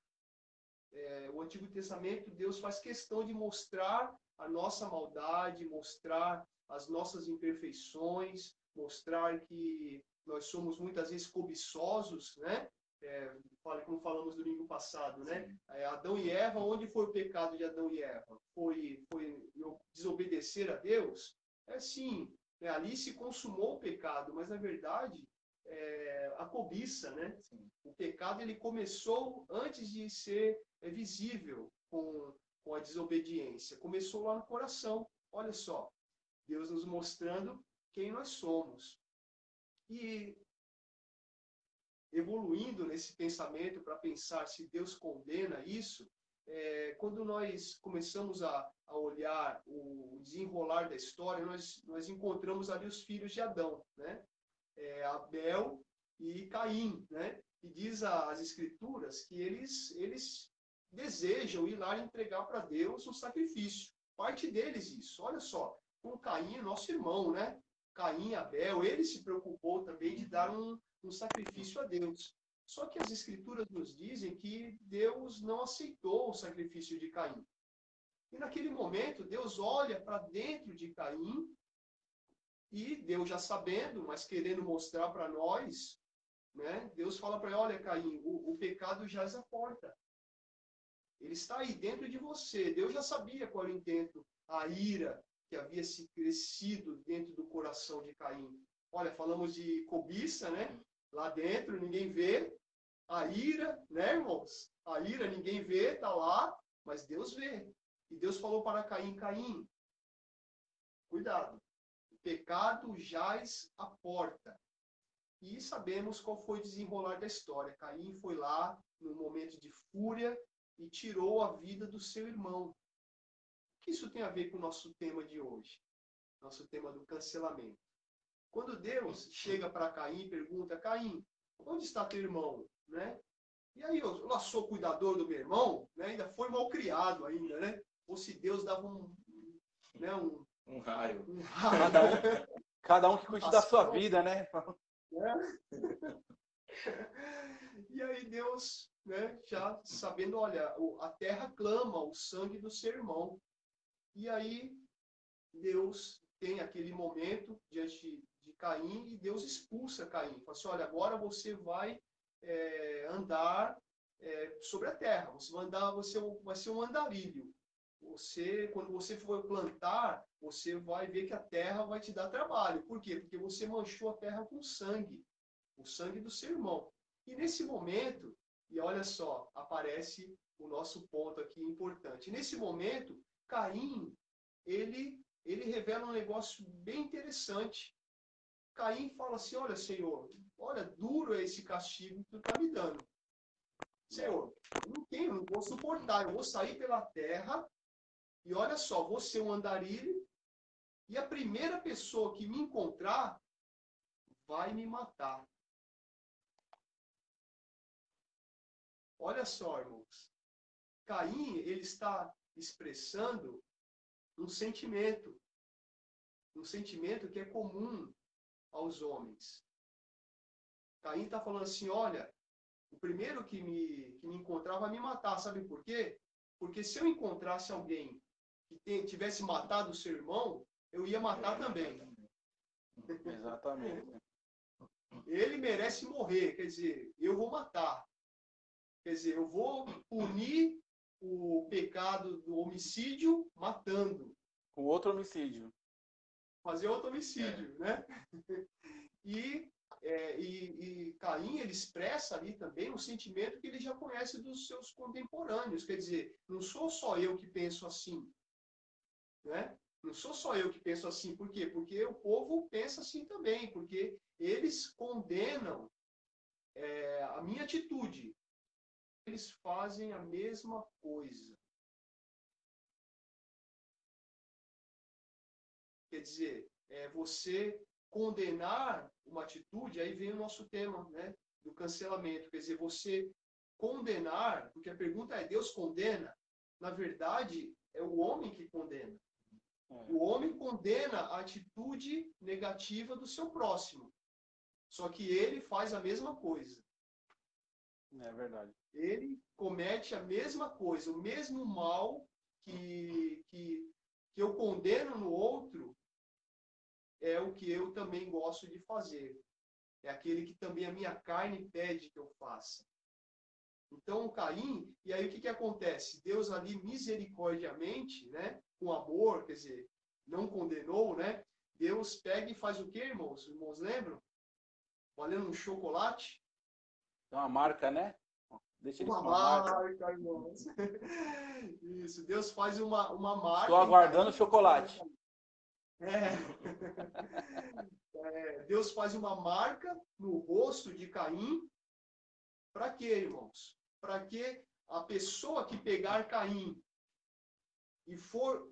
É, o Antigo Testamento, Deus faz questão de mostrar a nossa maldade, mostrar as nossas imperfeições, mostrar que nós somos muitas vezes cobiçosos, né? é, como falamos domingo passado, né? É, Adão e Eva, onde foi o pecado de Adão e Eva? Foi, foi desobedecer a Deus? É sim, né? ali se consumou o pecado, mas na verdade é, a cobiça, né? Sim. O pecado ele começou antes de ser é, visível com, com a desobediência. Começou lá no coração. Olha só, Deus nos mostrando quem nós somos. E evoluindo nesse pensamento para pensar se Deus condena isso, é, quando nós começamos a, a olhar o desenrolar da história, nós, nós encontramos ali os filhos de Adão, né? É, Abel e Caim, né? E diz as escrituras que eles, eles desejam ir lá entregar para Deus um sacrifício. Parte deles isso. Olha só, com Caim, nosso irmão, né? Caim, Abel, ele se preocupou também de dar um, um sacrifício a Deus. Só que as escrituras nos dizem que Deus não aceitou o sacrifício de Caim. E naquele momento, Deus olha para dentro de Caim e Deus já sabendo, mas querendo mostrar para nós, né? Deus fala para ele, olha Caim, o, o pecado já à porta. Ele está aí dentro de você. Deus já sabia qual era o intento, a ira que havia se crescido dentro do coração de Caim. Olha, falamos de cobiça, né? lá dentro, ninguém vê. A ira, né, irmãos? A ira ninguém vê, tá lá, mas Deus vê. E Deus falou para Caim: Caim, cuidado, o pecado jaz à porta. E sabemos qual foi o desenrolar da história. Caim foi lá, num momento de fúria, e tirou a vida do seu irmão. O que isso tem a ver com o nosso tema de hoje? Nosso tema do cancelamento. Quando Deus chega para Caim e pergunta, Caim, onde está teu irmão? Né? E aí, eu, eu sou cuidador do meu irmão, né? ainda foi mal criado ainda, né? Ou se Deus dava um, né? um, um raio. Um raio cada, um, cada um que cuide da sua vida, né? né? E aí Deus, né, já sabendo, olha, a terra clama o sangue do seu irmão. E aí Deus tem aquele momento diante de Caim e Deus expulsa Caim. Fala assim, olha, agora você vai é, andar é, sobre a terra. Você vai andar, você vai ser um andarilho. Você, quando você for plantar, você vai ver que a terra vai te dar trabalho. Por quê? Porque você manchou a terra com sangue, o sangue do seu irmão. E nesse momento, E olha só, aparece o nosso ponto aqui importante. Nesse momento, Caim, ele, ele revela um negócio bem interessante. Caim fala assim: Olha, Senhor, olha, duro é esse castigo que tu está me dando. Senhor, não tenho, não vou suportar, eu vou sair pela terra e olha só, vou ser um andarilho e a primeira pessoa que me encontrar vai me matar. Olha só, irmãos. Caim, ele está expressando um sentimento. Um sentimento que é comum aos homens. Caim está falando assim: olha, o primeiro que me, que me encontrar vai me matar. Sabe por quê? Porque se eu encontrasse alguém que tivesse matado o seu irmão, eu ia matar também. Exatamente. Ele merece morrer, quer dizer, eu vou matar. Quer dizer, eu vou punir o pecado do homicídio matando. Com outro homicídio. Fazer outro homicídio, né? E, é, e, e Caim, ele expressa ali também um sentimento que ele já conhece dos seus contemporâneos. Quer dizer, não sou só eu que penso assim. Né? Não sou só eu que penso assim. Por quê? Porque o povo pensa assim também. Porque eles condenam é, a minha atitude. Eles fazem a mesma coisa. Quer dizer, é, você condenar uma atitude, aí vem o nosso tema, né? Do cancelamento. Quer dizer, você condenar, porque a pergunta é: Deus condena? Na verdade, é o homem que condena. É. O homem condena a atitude negativa do seu próximo. Só que ele faz a mesma coisa. É verdade. Ele comete a mesma coisa, o mesmo mal que, que, que eu condeno no outro, é o que eu também gosto de fazer. É aquele que também a minha carne pede que eu faça. Então, Caim, e aí o que, que acontece? Deus ali misericordiamente, né, com amor, quer dizer, não condenou, né? Deus pega e faz o quê, irmãos? Irmãos lembram? Valendo um chocolate. É uma marca, né? Deixa uma, uma marca, marca, irmãos. Isso, Deus faz uma, uma marca. Estou aguardando o chocolate. É. é. Deus faz uma marca no rosto de Caim. Para quê, irmãos? Para que a pessoa que pegar Caim e for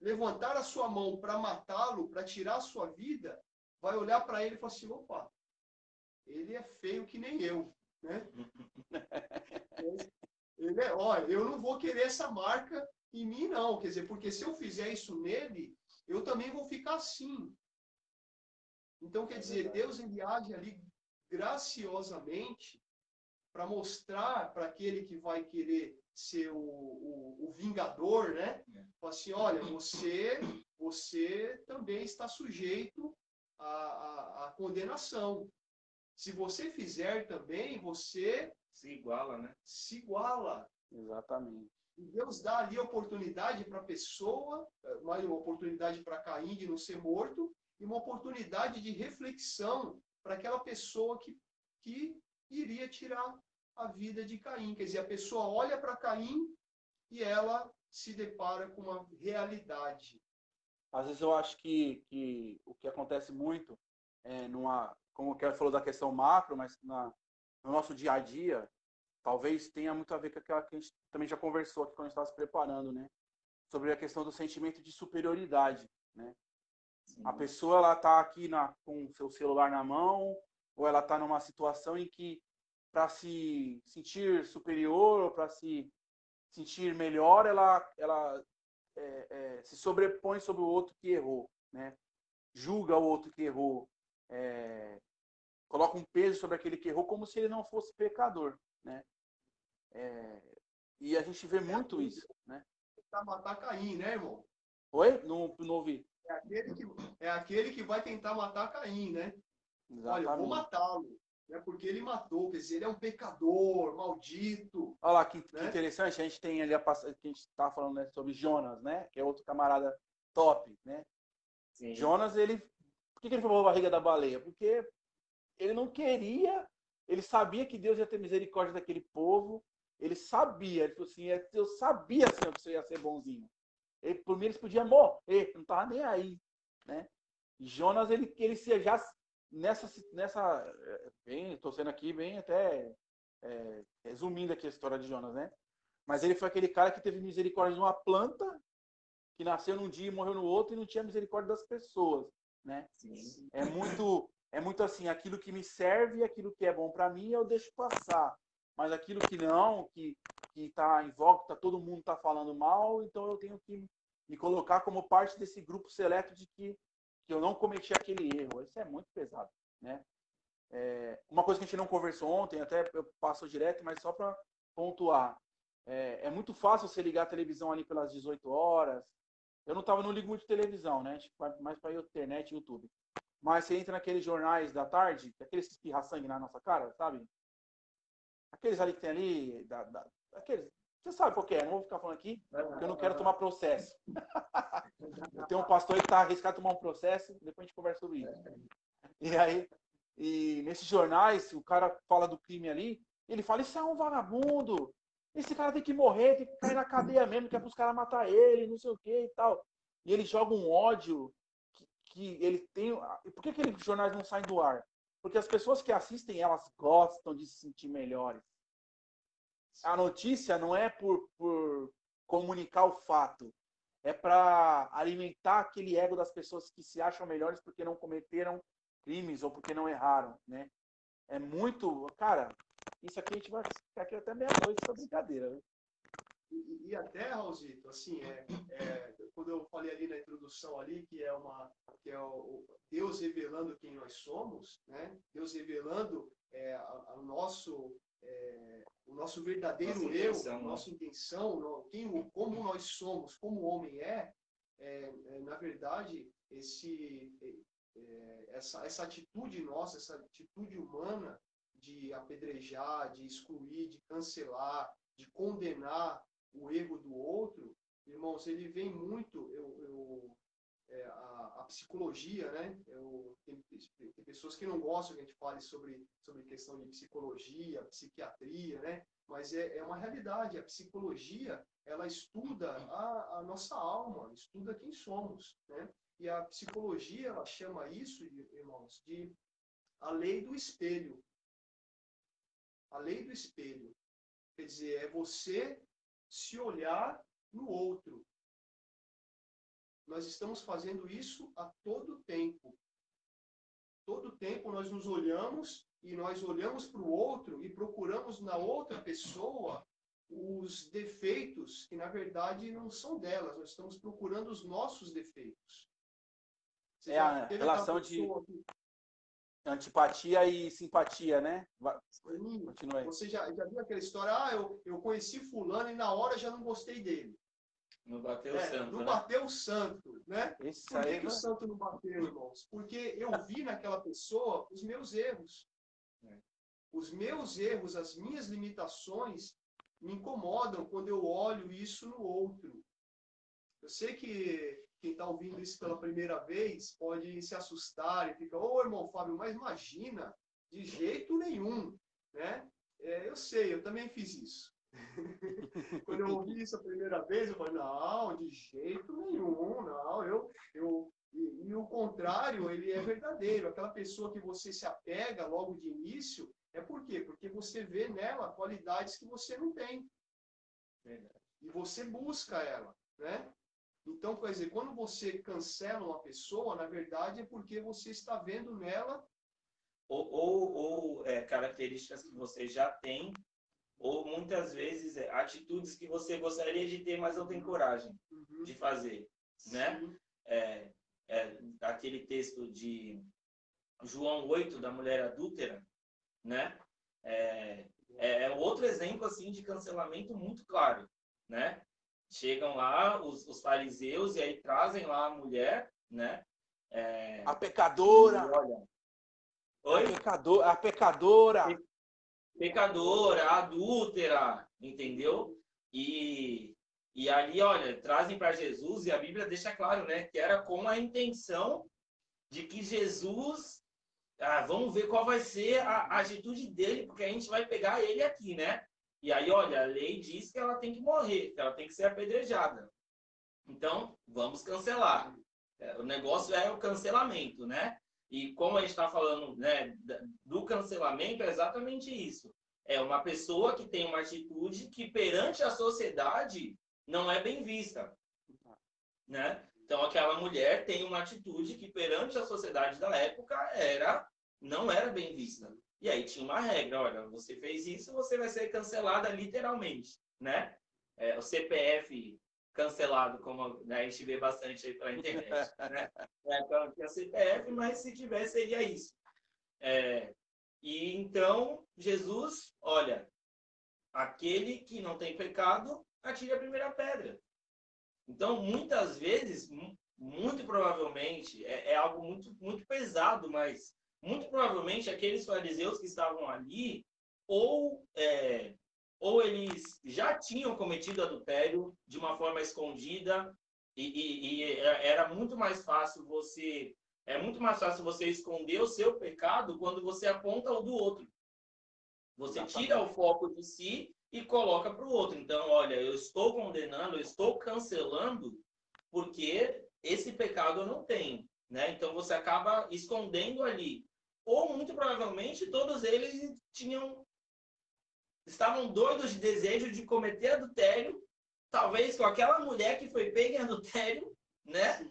levantar a sua mão para matá-lo, para tirar a sua vida, vai olhar para ele e falar assim: opa, ele é feio que nem eu. Né? ele é, ó, eu não vou querer essa marca em mim, não. Quer dizer, porque se eu fizer isso nele, eu também vou ficar assim. Então, quer é dizer, Deus ele age ali graciosamente para mostrar para aquele que vai querer ser o, o, o vingador, né? É. Fala assim, olha, você, você também está sujeito à, à, à condenação. Se você fizer também, você se iguala, né? Se iguala. Exatamente. E Deus dá ali oportunidade para a pessoa, mais uma oportunidade para Caim de não ser morto, e uma oportunidade de reflexão para aquela pessoa que, que iria tirar a vida de Caim. Quer dizer, a pessoa olha para Caim e ela se depara com uma realidade. Às vezes eu acho que, que o que acontece muito é numa, como o Kelly falou da questão macro, mas na, no nosso dia a dia, talvez tenha muito a ver com aquela que a gente também já conversou aqui quando a gente estava se preparando, né? Sobre a questão do sentimento de superioridade, né? Sim. A pessoa ela está aqui na, com o seu celular na mão, ou ela está numa situação em que para se sentir superior ou para se sentir melhor, ela, ela é, é, se sobrepõe sobre o outro que errou, né? Julga o outro que errou, é, coloca um peso sobre aquele que errou como se ele não fosse pecador, né? É, e a gente vê muito isso, né? Tentar matar Caim, né, irmão? Oi? Não, não ouvi. É aquele, que, é aquele que vai tentar matar Caim, né? Exatamente. Olha, eu vou matá-lo. Né? Porque ele matou, quer dizer, ele é um pecador, maldito. Olha lá, que, né? que interessante. A gente tem ali a passagem que a gente estava falando né, sobre Jonas, né? Que é outro camarada top, né? Sim. Jonas, ele. Por que, que ele foi a barriga da baleia? Porque ele não queria ele sabia que Deus ia ter misericórdia daquele povo, ele sabia, ele falou assim, é, eu sabia, Senhor, que você ia ser bonzinho. Ele, por mim, eles podiam morrer, não estava nem aí, né? Jonas, ele, ele já nessa, nessa, é, bem, estou sendo aqui bem até é, resumindo aqui a história de Jonas, né? Mas ele foi aquele cara que teve misericórdia de uma planta que nasceu num dia e morreu no outro e não tinha misericórdia das pessoas, né? Sim. É muito, é muito assim, aquilo que me serve, aquilo que é bom para mim, eu deixo passar. Mas aquilo que não, que que tá em voga, tá todo mundo tá falando mal, então eu tenho que me colocar como parte desse grupo seleto de que que eu não cometi aquele erro. Isso é muito pesado, né? É, uma coisa que a gente não conversou ontem, até eu passo direto, mas só para pontuar. É, é, muito fácil você ligar a televisão ali pelas 18 horas. Eu não tava, não ligo muito televisão, né? Mais para internet YouTube. Mas você entra naqueles jornais da tarde, aqueles que espirra sangue na nossa cara, sabe? Aqueles ali que tem ali, da, da, aqueles, você sabe qual é, não vou ficar falando aqui, porque eu não quero tomar processo. eu tenho um pastor que está arriscado a tomar um processo, depois a gente conversa sobre isso. E aí, e nesses jornais, o cara fala do crime ali, ele fala, isso é um vagabundo, esse cara tem que morrer, tem que cair na cadeia mesmo, que é para os caras matar ele, não sei o que e tal. E ele joga um ódio que, ele tem. Por que aqueles jornais não saem do ar? Porque as pessoas que assistem, elas gostam de se sentir melhores a notícia não é por, por comunicar o fato, é para alimentar aquele ego das pessoas que se acham melhores porque não cometeram crimes ou porque não erraram, né? É muito, cara, isso aqui a gente vai ficar aqui até meia-noite, essa brincadeira. Né? E, e, até, Raulzito, assim, é, é, quando eu falei ali na introdução ali, que é uma que é o, Deus revelando quem nós somos, né? Deus revelando é, a, a nosso é, o nosso verdadeiro nossa eu, intenção, a né? nossa intenção, quem, como nós somos, como o homem é, é, é na verdade, esse, é, é, essa, essa atitude nossa, essa atitude humana de apedrejar, de excluir, de cancelar, de condenar o erro do outro, irmãos, ele vem muito, eu, eu é, a, a, psicologia, né? Eu, tem, tem, pessoas que não gostam que a gente fale sobre, sobre questão de psicologia, psiquiatria, né? Mas é, é uma realidade. A psicologia, ela estuda a, a nossa alma, estuda quem somos, né? E a psicologia, ela chama isso, irmãos, de a lei do espelho. A lei do espelho. Quer dizer, é você se olhar no outro, nós estamos fazendo isso a todo tempo. Todo tempo nós nos olhamos e nós olhamos para o outro e procuramos na outra pessoa os defeitos que na verdade não são delas. Nós estamos procurando os nossos defeitos. Você é a relação de antipatia e simpatia, né? Continue. Você já, já viu aquela história? Ah, eu, eu conheci fulano e na hora já não gostei dele. Não bateu o é, santo. Não né? bateu o santo, né? Isso Por que, que o santo não bateu, irmãos? Porque eu vi naquela pessoa os meus erros. É. Os meus erros, as minhas limitações me incomodam quando eu olho isso no outro. Eu sei que quem está ouvindo isso pela primeira vez pode se assustar e fica, ô oh, irmão Fábio, mas imagina, de jeito nenhum, né? É, eu sei, eu também fiz isso. Quando eu ouvi isso a primeira vez, eu falei, não, de jeito nenhum, não, eu, eu e, e, o contrário, ele é verdadeiro. Aquela pessoa que você se apega logo de início, é por quê? Porque você vê nela qualidades que você não tem. E você busca ela, né? Então, quer dizer, quando você cancela uma pessoa, na verdade é porque você está vendo nela ou, ou, ou é, características que você já tem ou muitas vezes é, atitudes que você gostaria de ter, mas não tem coragem uhum. de fazer, né? É, é, aquele texto de João 8, da mulher adúltera, né? É, é, é outro exemplo, assim, de cancelamento muito claro, né? Chegam lá os, os fariseus e aí trazem lá a mulher, né? É, a pecadora. Olha, Oi? A, pecador, a pecadora pecadora, adúltera, entendeu? E, e ali, olha, trazem para Jesus e a Bíblia deixa claro, né, que era com a intenção de que Jesus ah, vamos ver qual vai ser a, a atitude dele, porque a gente vai pegar ele aqui, né? E aí, olha, a lei diz que ela tem que morrer, que ela tem que ser apedrejada. Então, vamos cancelar. É, o negócio é o cancelamento, né? E como a gente está falando né, do cancelamento, é exatamente isso. É uma pessoa que tem uma atitude que perante a sociedade não é bem vista. Né? Então aquela mulher tem uma atitude que perante a sociedade da época era não era bem vista. E aí tinha uma regra, olha, você fez isso, você vai ser cancelada literalmente, né? É, o CPF cancelado, como né, a gente vê bastante aí pela internet. né? É, então, a CPF, mas se tivesse, seria isso. É, e então, Jesus, olha, aquele que não tem pecado, atire a primeira pedra. Então, muitas vezes, muito provavelmente, é, é algo muito, muito pesado, mas muito provavelmente aqueles fariseus que estavam ali, ou é, ou eles já tinham cometido adultério de uma forma escondida e, e, e, era muito mais fácil você é muito mais fácil você esconder o seu pecado quando você aponta o do outro. Você tira o foco de si e coloca para o outro. Então, olha, eu estou condenando, eu estou cancelando porque esse pecado eu não tenho, né? Então você acaba escondendo ali. Ou muito provavelmente todos eles tinham estavam doidos de desejo de cometer adultério, talvez com aquela mulher que foi pega em adultério, né?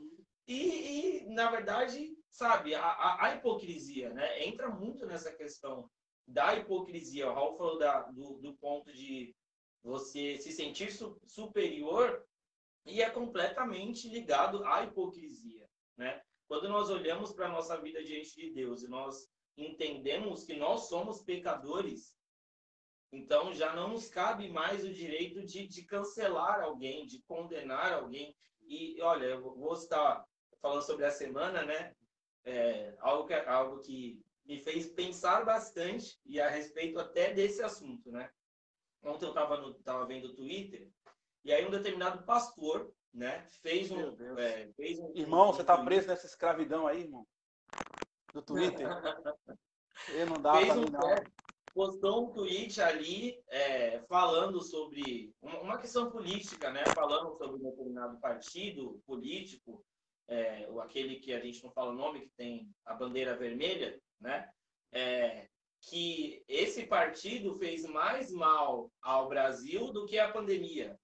E, e na verdade, sabe, a, a, a, hipocrisia, né? Entra muito nessa questão da hipocrisia. O Raul falou da, do, do ponto de você se sentir su, superior e é completamente ligado à hipocrisia, né? Quando nós olhamos para a nossa vida diante de Deus e nós entendemos que nós somos pecadores, então já não nos cabe mais o direito de, de cancelar alguém, de condenar alguém. E olha, eu vou estar falando sobre a semana, né? É, algo, que, algo que me fez pensar bastante e a respeito até desse assunto, né? Ontem eu estava tava vendo o Twitter e aí um determinado pastor, né, fez um, é, fez um irmão, um, você está preso nessa escravidão aí, irmão, do Twitter. Eu não dá fez um, não. É, postou um tweet ali é, falando sobre uma questão política, né? Falando sobre um determinado partido político, é, ou aquele que a gente não fala o nome, que tem a bandeira vermelha, né? É, que esse partido fez mais mal ao Brasil do que a pandemia.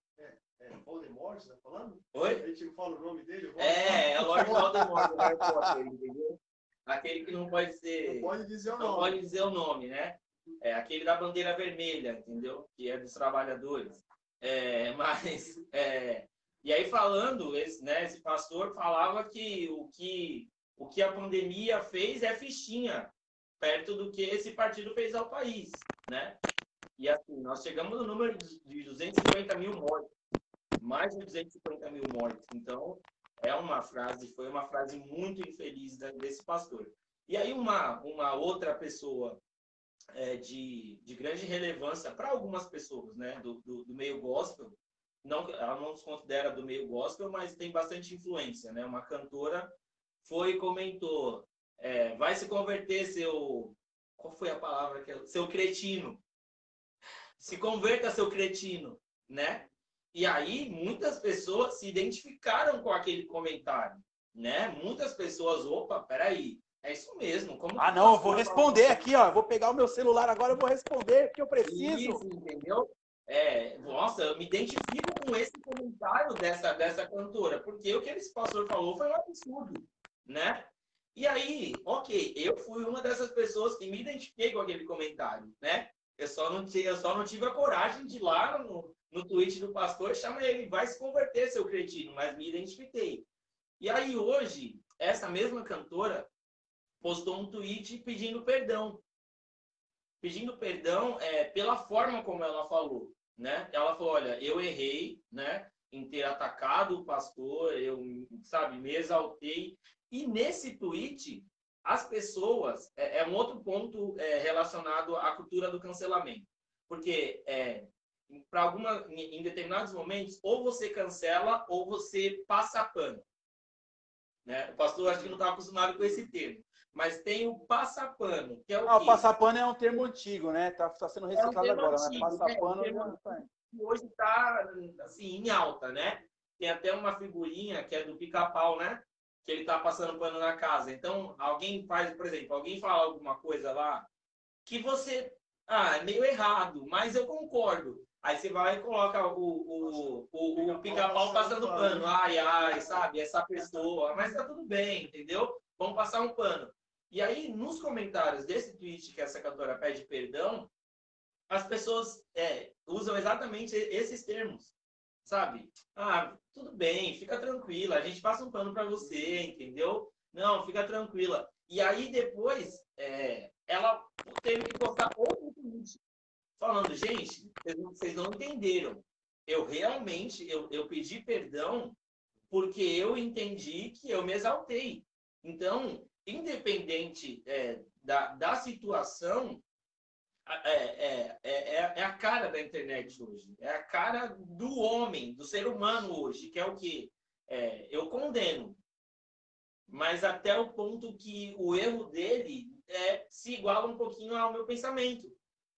É, Voldemort, você tá falando? Oi? A gente não fala o nome dele? É, é Lord Voldemort, do Harry Potter, entendeu? Aquele que não pode ser. Não pode dizer o nome. Não pode dizer o nome, né? É aquele da bandeira vermelha, entendeu? Que é dos trabalhadores. É, mas, é, e aí falando, esse, né, esse pastor falava que o, que o que a pandemia fez é fichinha, perto do que esse partido fez ao país, né? E assim, nós chegamos no número de 250 mil mortes, mais de 250 mil mortes. Então, é uma frase, foi uma frase muito infeliz desse pastor. E aí uma, uma outra pessoa é, de, de grande relevância para algumas pessoas, né, do, do, do, meio gospel. Não, ela não se considera do meio gospel, mas tem bastante influência, né? Uma cantora foi e comentou, é, vai se converter seu, qual foi a palavra que seu cretino, se converta seu cretino, né? E aí muitas pessoas se identificaram com aquele comentário, né? Muitas pessoas, opa, peraí, é isso mesmo. Como ah, não, eu vou responder aqui, ó. Eu vou pegar o meu celular agora, eu vou responder porque eu preciso. Isso, entendeu? É, nossa, eu me identifico com esse comentário dessa, dessa cantora, porque o que esse pastor falou foi um absurdo, né? E aí, ok, eu fui uma dessas pessoas que me identifiquei com aquele comentário, né? Eu só não, eu só não tive a coragem de ir lá no, no tweet do pastor chama ele, vai se converter, seu cretino, mas me identifiquei. E aí hoje, essa mesma cantora, postou um tweet pedindo perdão. Pedindo perdão é, pela forma como ela falou. Né? Ela falou, olha, eu errei, né? Em ter atacado o pastor, eu, sabe, me exaltei. E nesse tweet, as pessoas, é, é um outro ponto é, relacionado à cultura do cancelamento. Porque é, para alguma em determinados momentos ou você cancela ou você passa pano Né? O pastor acho que não está acostumado com esse termo. Mas tem o passapano, que é o ah, o passapano é um termo antigo, né? Está tá sendo reciclado é um agora, antigo, mas passapano é um termo hoje está assim, em alta, né? Tem até uma figurinha que é do pica-pau, né? Que ele está passando pano na casa. Então, alguém faz, por exemplo, alguém fala alguma coisa lá que você. Ah, é meio errado, mas eu concordo. Aí você vai e coloca o, o, o, o pica-pau passando pano. Ai, ai, sabe? Essa pessoa. Mas tá tudo bem, entendeu? Vamos passar um pano. E aí, nos comentários desse tweet que essa cantora pede perdão, as pessoas é, usam exatamente esses termos, sabe? Ah, tudo bem, fica tranquila, a gente passa um pano para você, entendeu? Não, fica tranquila. E aí depois é, ela teve que postar outro falando, gente, vocês não entenderam. Eu realmente, eu, eu pedi perdão porque eu entendi que eu me exaltei. Então, independente é, da, da situação, é, é, é, é, a cara da internet hoje. É a cara do homem, do ser humano hoje, que é o que é, eu condeno. Mas até o ponto que o erro dele é, se iguala um pouquinho ao meu pensamento.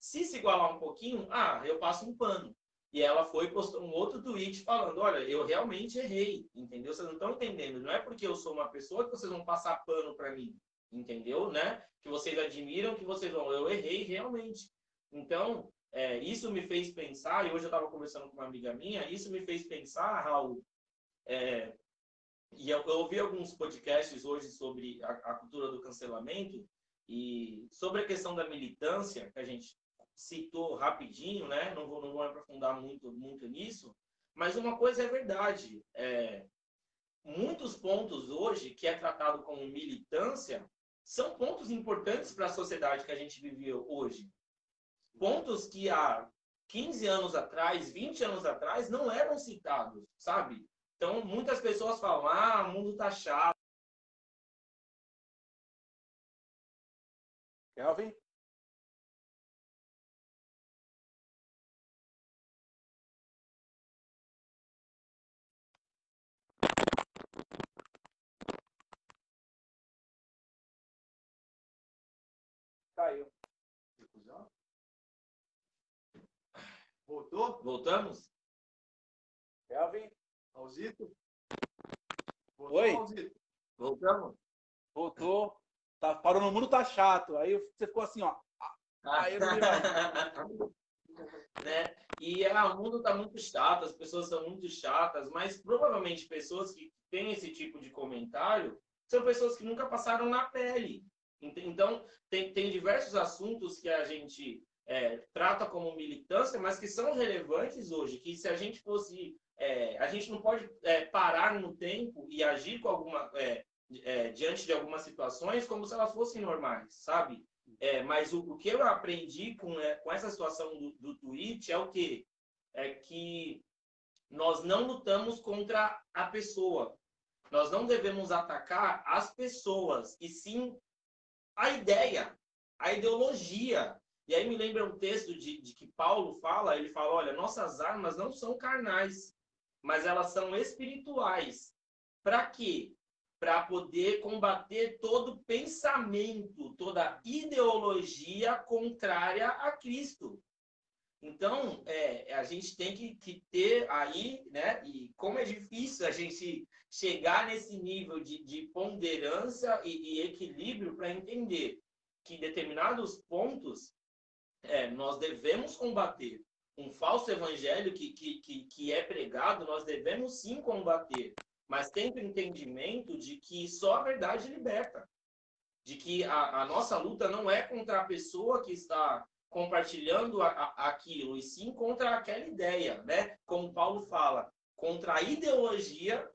Se se igualar um pouquinho, ah, eu passo um pano. E ela foi postou um outro tweet falando: olha, eu realmente errei, entendeu? Vocês não estão entendendo. Não é porque eu sou uma pessoa que vocês vão passar pano para mim, entendeu? Né? Que vocês admiram, que vocês vão. Eu errei realmente. Então, é, isso me fez pensar, e hoje eu estava conversando com uma amiga minha, isso me fez pensar, Raul, é, e eu, eu, ouvi alguns podcasts hoje sobre a, a, cultura do cancelamento e sobre a questão da militância, que a gente citou rapidinho, né? Não vou, não vou aprofundar muito, muito nisso, mas uma coisa é verdade. É, muitos pontos hoje que é tratado como militância são pontos importantes para a sociedade que a gente vive hoje. Pontos que há 15 anos atrás, 20 anos atrás, não eram citados, sabe? Então, muitas pessoas falam, ah, o mundo tá chato. Kelvin? Caiu. Voltou? Voltamos? Kelvin? Raulzito? Voltou, Oi? Raulzito? Voltamos? Voltou. Tá, parou no mundo, tá chato. Aí você ficou assim, ó. Aí eu né? E ah, o mundo tá muito chato, as pessoas são muito chatas, mas provavelmente pessoas que têm esse tipo de comentário são pessoas que nunca passaram na pele. Então, tem, tem diversos assuntos que a gente é, trata como militância, mas que são relevantes hoje, que se a gente fosse... É, a gente não pode é, parar no tempo e agir com alguma, é, é, diante de algumas situações como se elas fossem normais, sabe? É, mas o, o, que eu aprendi com, com essa situação do, do tweet é o quê? É que nós não lutamos contra a pessoa. Nós não devemos atacar as pessoas, e sim a ideia, a ideologia. E aí me lembra um texto de, de que Paulo fala, ele fala, olha, nossas armas não são carnais, mas elas são espirituais. Para quê? Para poder combater todo pensamento, toda ideologia contrária a Cristo. Então, é, a gente tem que, que, ter aí, né? E como é difícil a gente chegar nesse nível de, de ponderância e, e equilíbrio para entender que determinados pontos é, nós devemos combater. Um falso evangelho que, que, que, que é pregado, nós devemos sim combater, mas tendo entendimento de que só a verdade liberta. De que a, a nossa luta não é contra a pessoa que está compartilhando a, a, aquilo, e sim contra aquela ideia, né? Como Paulo fala, contra a ideologia,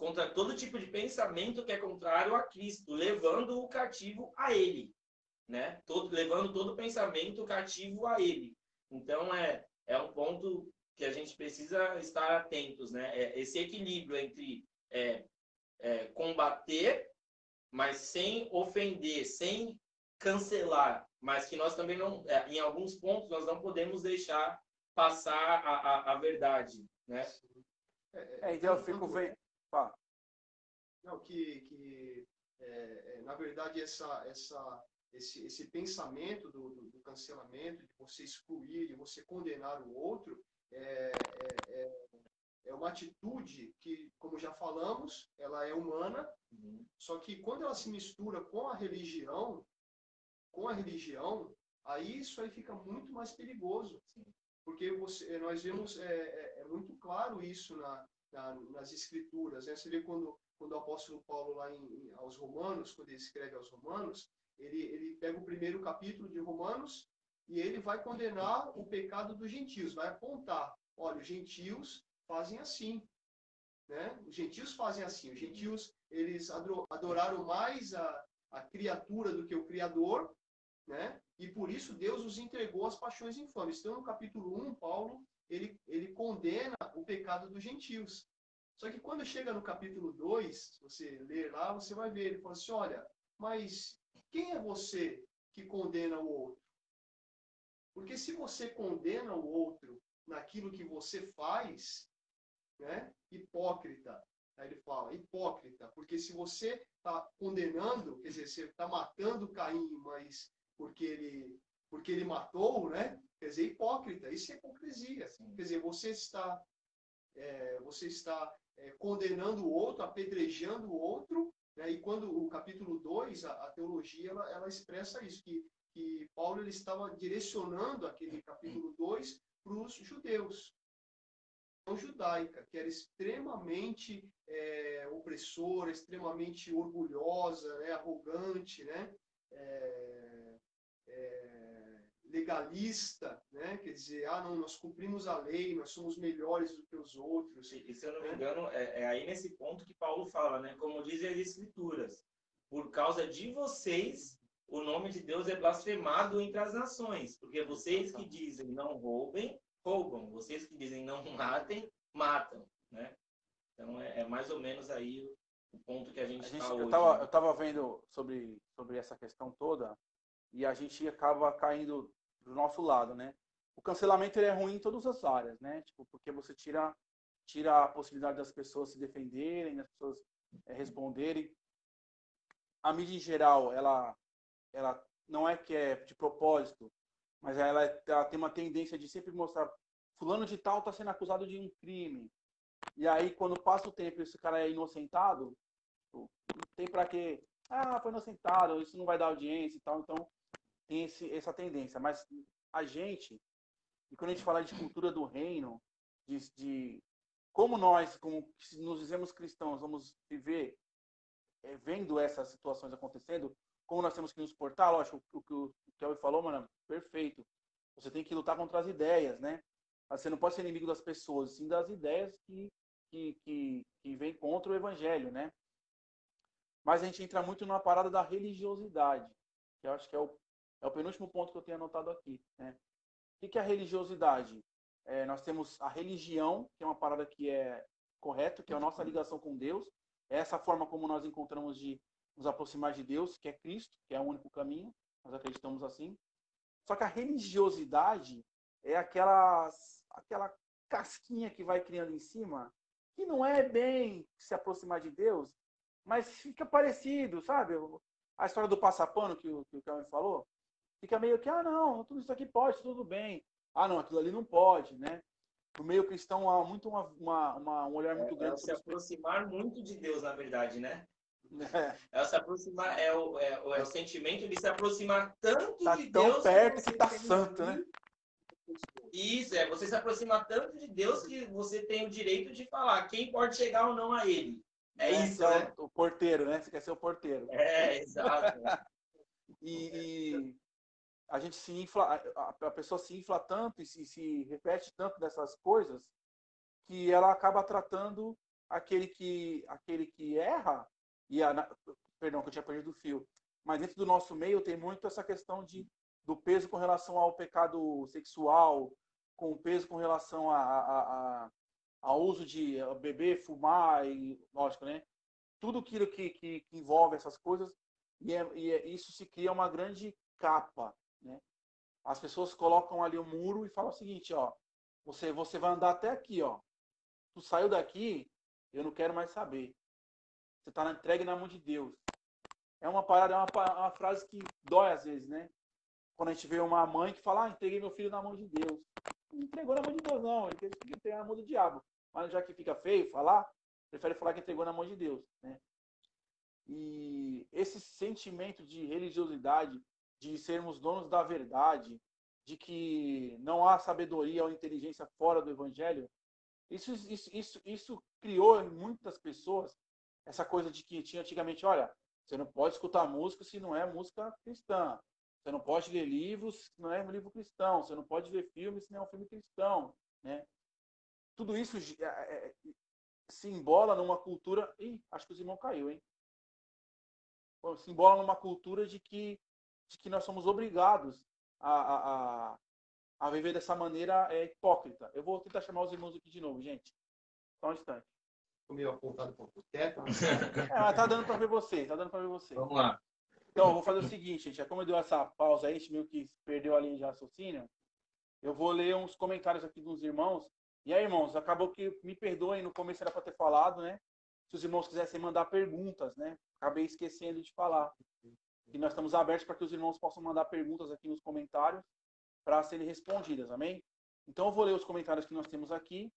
contra todo tipo de pensamento que é contrário a Cristo, levando o cativo a ele, né? Todo, levando todo pensamento cativo a ele. Então, é, é um ponto que a gente precisa estar atentos, né? É esse equilíbrio entre é, é, combater, mas sem ofender, sem cancelar, mas que nós também não, é, em alguns pontos, nós não podemos deixar passar a, a, a verdade, né? É, então eu fico vendo. Não, que, que é, é, na verdade, essa, essa, esse, esse pensamento do, do, do, cancelamento, de você excluir, de você condenar o outro, é, é, é, é uma atitude que, como já falamos, ela é humana, uhum. só que quando ela se mistura com a religião, com a religião, aí isso aí fica muito mais perigoso. Sim. Porque você, nós vemos, é, é, é muito claro isso na, na, nas escrituras. Né? Você vê quando, quando o apóstolo Paulo, lá em, aos Romanos, quando ele escreve aos Romanos, ele, ele pega o primeiro capítulo de Romanos e ele vai condenar o pecado dos gentios, vai apontar, olha, os gentios fazem assim, né? Os gentios fazem assim, os gentios, eles adoraram mais a, a criatura do que o Criador, né? E por isso Deus os entregou às paixões infames. Então, no capítulo 1, Paulo, ele, ele condena o pecado dos gentios. Só que quando chega no capítulo 2, se você ler lá, você vai ver, ele fala assim, olha, mas quem é você que condena o outro? Porque se você condena o outro naquilo que você faz, né? Hipócrita. Aí ele fala, hipócrita, porque se você está condenando, quer dizer, você está matando Caim, mas porque ele, porque ele matou, né? Quer dizer, hipócrita. Isso é hipocrisia. Assim. Quer dizer, você está, é, você está é, condenando o outro, apedrejando o outro, né? e quando o capítulo 2, a, a teologia, ela, ela, expressa isso, que, que Paulo ele estava direcionando aquele capítulo 2 para os judeus judaica, que era extremamente é, opressora, extremamente orgulhosa, né, arrogante, né, é, é, legalista, né, quer dizer, ah, não, nós cumprimos a lei, nós somos melhores do que os outros. E, se eu não me né? engano, é, é aí nesse ponto que Paulo fala, né, como dizem as Escrituras, por causa de vocês o nome de Deus é blasfemado entre as nações, porque vocês que dizem não roubem, roubam. Vocês que dizem não matem, matam, né? Então é, é mais ou menos aí o, ponto que a gente está hoje. Eu estava né? eu tava vendo sobre, sobre essa questão toda e a gente acaba caindo do nosso lado, né? O cancelamento é ruim em todas as áreas, né? Tipo, porque você tira tira a possibilidade das pessoas se defenderem, das pessoas é, responderem. A mídia em geral, ela ela não é que é de propósito, mas ela, ela tem uma tendência de sempre mostrar fulano de tal está sendo acusado de um crime. E aí, quando passa o tempo esse cara é inocentado, não tem para quê? Ah, foi inocentado, isso não vai dar audiência e tal. Então, tem esse, essa tendência. Mas a gente, e quando a gente fala de cultura do reino, de, de como nós, como nos dizemos cristãos, vamos viver é, vendo essas situações acontecendo, como nós temos que nos portar, lógico, o que o Kelvin falou, mano, perfeito. Você tem que lutar contra as ideias, né? Você não pode ser inimigo das pessoas, sim das ideias que, que, que, que vem contra o evangelho, né? Mas a gente entra muito numa parada da religiosidade, que eu acho que é o, é o penúltimo ponto que eu tenho anotado aqui, né? O que é a religiosidade? É, nós temos a religião, que é uma parada que é correto, que é a nossa ligação com Deus. É essa forma como nós encontramos de nos aproximar de Deus, que é Cristo, que é o único caminho, nós acreditamos assim. Só que a religiosidade é aquela, aquela casquinha que vai criando em cima, que não é bem se aproximar de Deus, mas fica parecido, sabe? A história do passapano que o, que o Calvin falou, fica meio que, ah, não, tudo isso aqui pode, tudo bem. Ah, não, aquilo ali não pode, né? No meio cristão há muito uma, uma, uma um olhar muito é, grande. É se aproximar muito de Deus, na verdade, né? É. é se aproximar, é o, é, o, é o sentimento de se aproximar tanto tá de tão Deus. perto que, que tá santo, né? Isso, é você se aproximar tanto de Deus que você tem o direito de falar quem pode chegar ou não a Ele. É, é isso, né? O porteiro, né? Você quer ser o porteiro. É, exato. e, e, a gente se infla, a pessoa se infla tanto e se, se repete tanto dessas coisas que ela acaba tratando aquele que, aquele que erra e a, perdão, que eu tinha perdido o fio. Mas dentro do nosso meio tem muito essa questão de, do peso com relação ao pecado sexual, com peso com relação a, a, a, ao uso de beber, fumar e, lógico, né? Tudo aquilo que, que, que envolve essas coisas e, é, e é, isso se cria uma grande capa, né? As pessoas colocam ali o um muro e falam o seguinte, ó, você, você vai andar até aqui, ó. Tu saiu daqui, eu não quero mais saber. você está entregue na mão de Deus. É uma parada, é uma, uma, frase que dói às vezes, né? Quando a gente vê uma mãe que fala, ah, entreguei meu filho na mão de Deus. Não entregou na mão de Deus, não. Ele teve que entregar na mão do diabo. Mas já que fica feio falar, prefere falar que entregou na mão de Deus, né? E esse sentimento de religiosidade, de sermos donos da verdade, de que não há sabedoria ou inteligência fora do evangelho, isso, isso, isso, isso criou em muitas pessoas essa coisa de que tinha antigamente, olha, você não pode escutar música se não é música cristã. Você não pode ler livros se não é um livro cristão. Você não pode ver filmes se não é um filme cristão. Né? Tudo isso é, é, se embola numa cultura. Ih, acho que o irmão caiu, hein? Se embola numa cultura de que, de que nós somos obrigados a, a, a, viver dessa maneira é, hipócrita. Eu vou tentar chamar os irmãos aqui de novo, gente. Só um instante. Estou meio apontado para o teto. É, mas tá dando para ver você, tá dando para ver você. Vamos lá. Então, eu vou fazer o seguinte, gente. Como eu deu essa pausa aí, a gente meio que perdeu a linha de raciocínio, eu vou ler uns comentários aqui dos irmãos. E aí, irmãos, acabou que me perdoem, no começo era para ter falado, né? Se os irmãos quisessem mandar perguntas, né? Acabei esquecendo de falar. E nós estamos abertos para que os irmãos possam mandar perguntas aqui nos comentários para serem respondidas, amém? Então eu vou ler os comentários que nós temos aqui.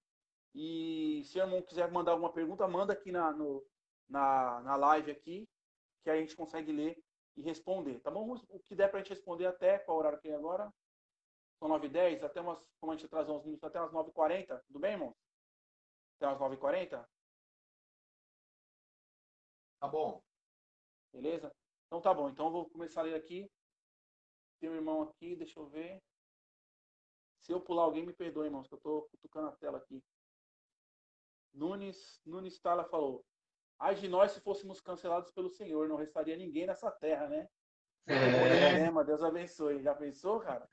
E se o irmão quiser mandar alguma pergunta, manda aqui na, no, na, na live aqui, que a gente consegue ler e responder, tá bom? O que der para a gente responder até, qual horário que é agora? São 9h10, até umas, como a gente atrasou uns minutos, até umas 9h40, tudo bem, irmão? Até umas 9h40? Tá bom. Beleza? Então tá bom, então eu vou começar a ler aqui. Tem um irmão aqui, deixa eu ver. Se eu pular alguém, me perdoe, irmãos, que eu tô cutucando a tela aqui. Nunes, Nunes Tala falou: Ai de nós se fôssemos cancelados pelo Senhor, não restaria ninguém nessa terra, né? É. é Deus abençoe. Já pensou, cara?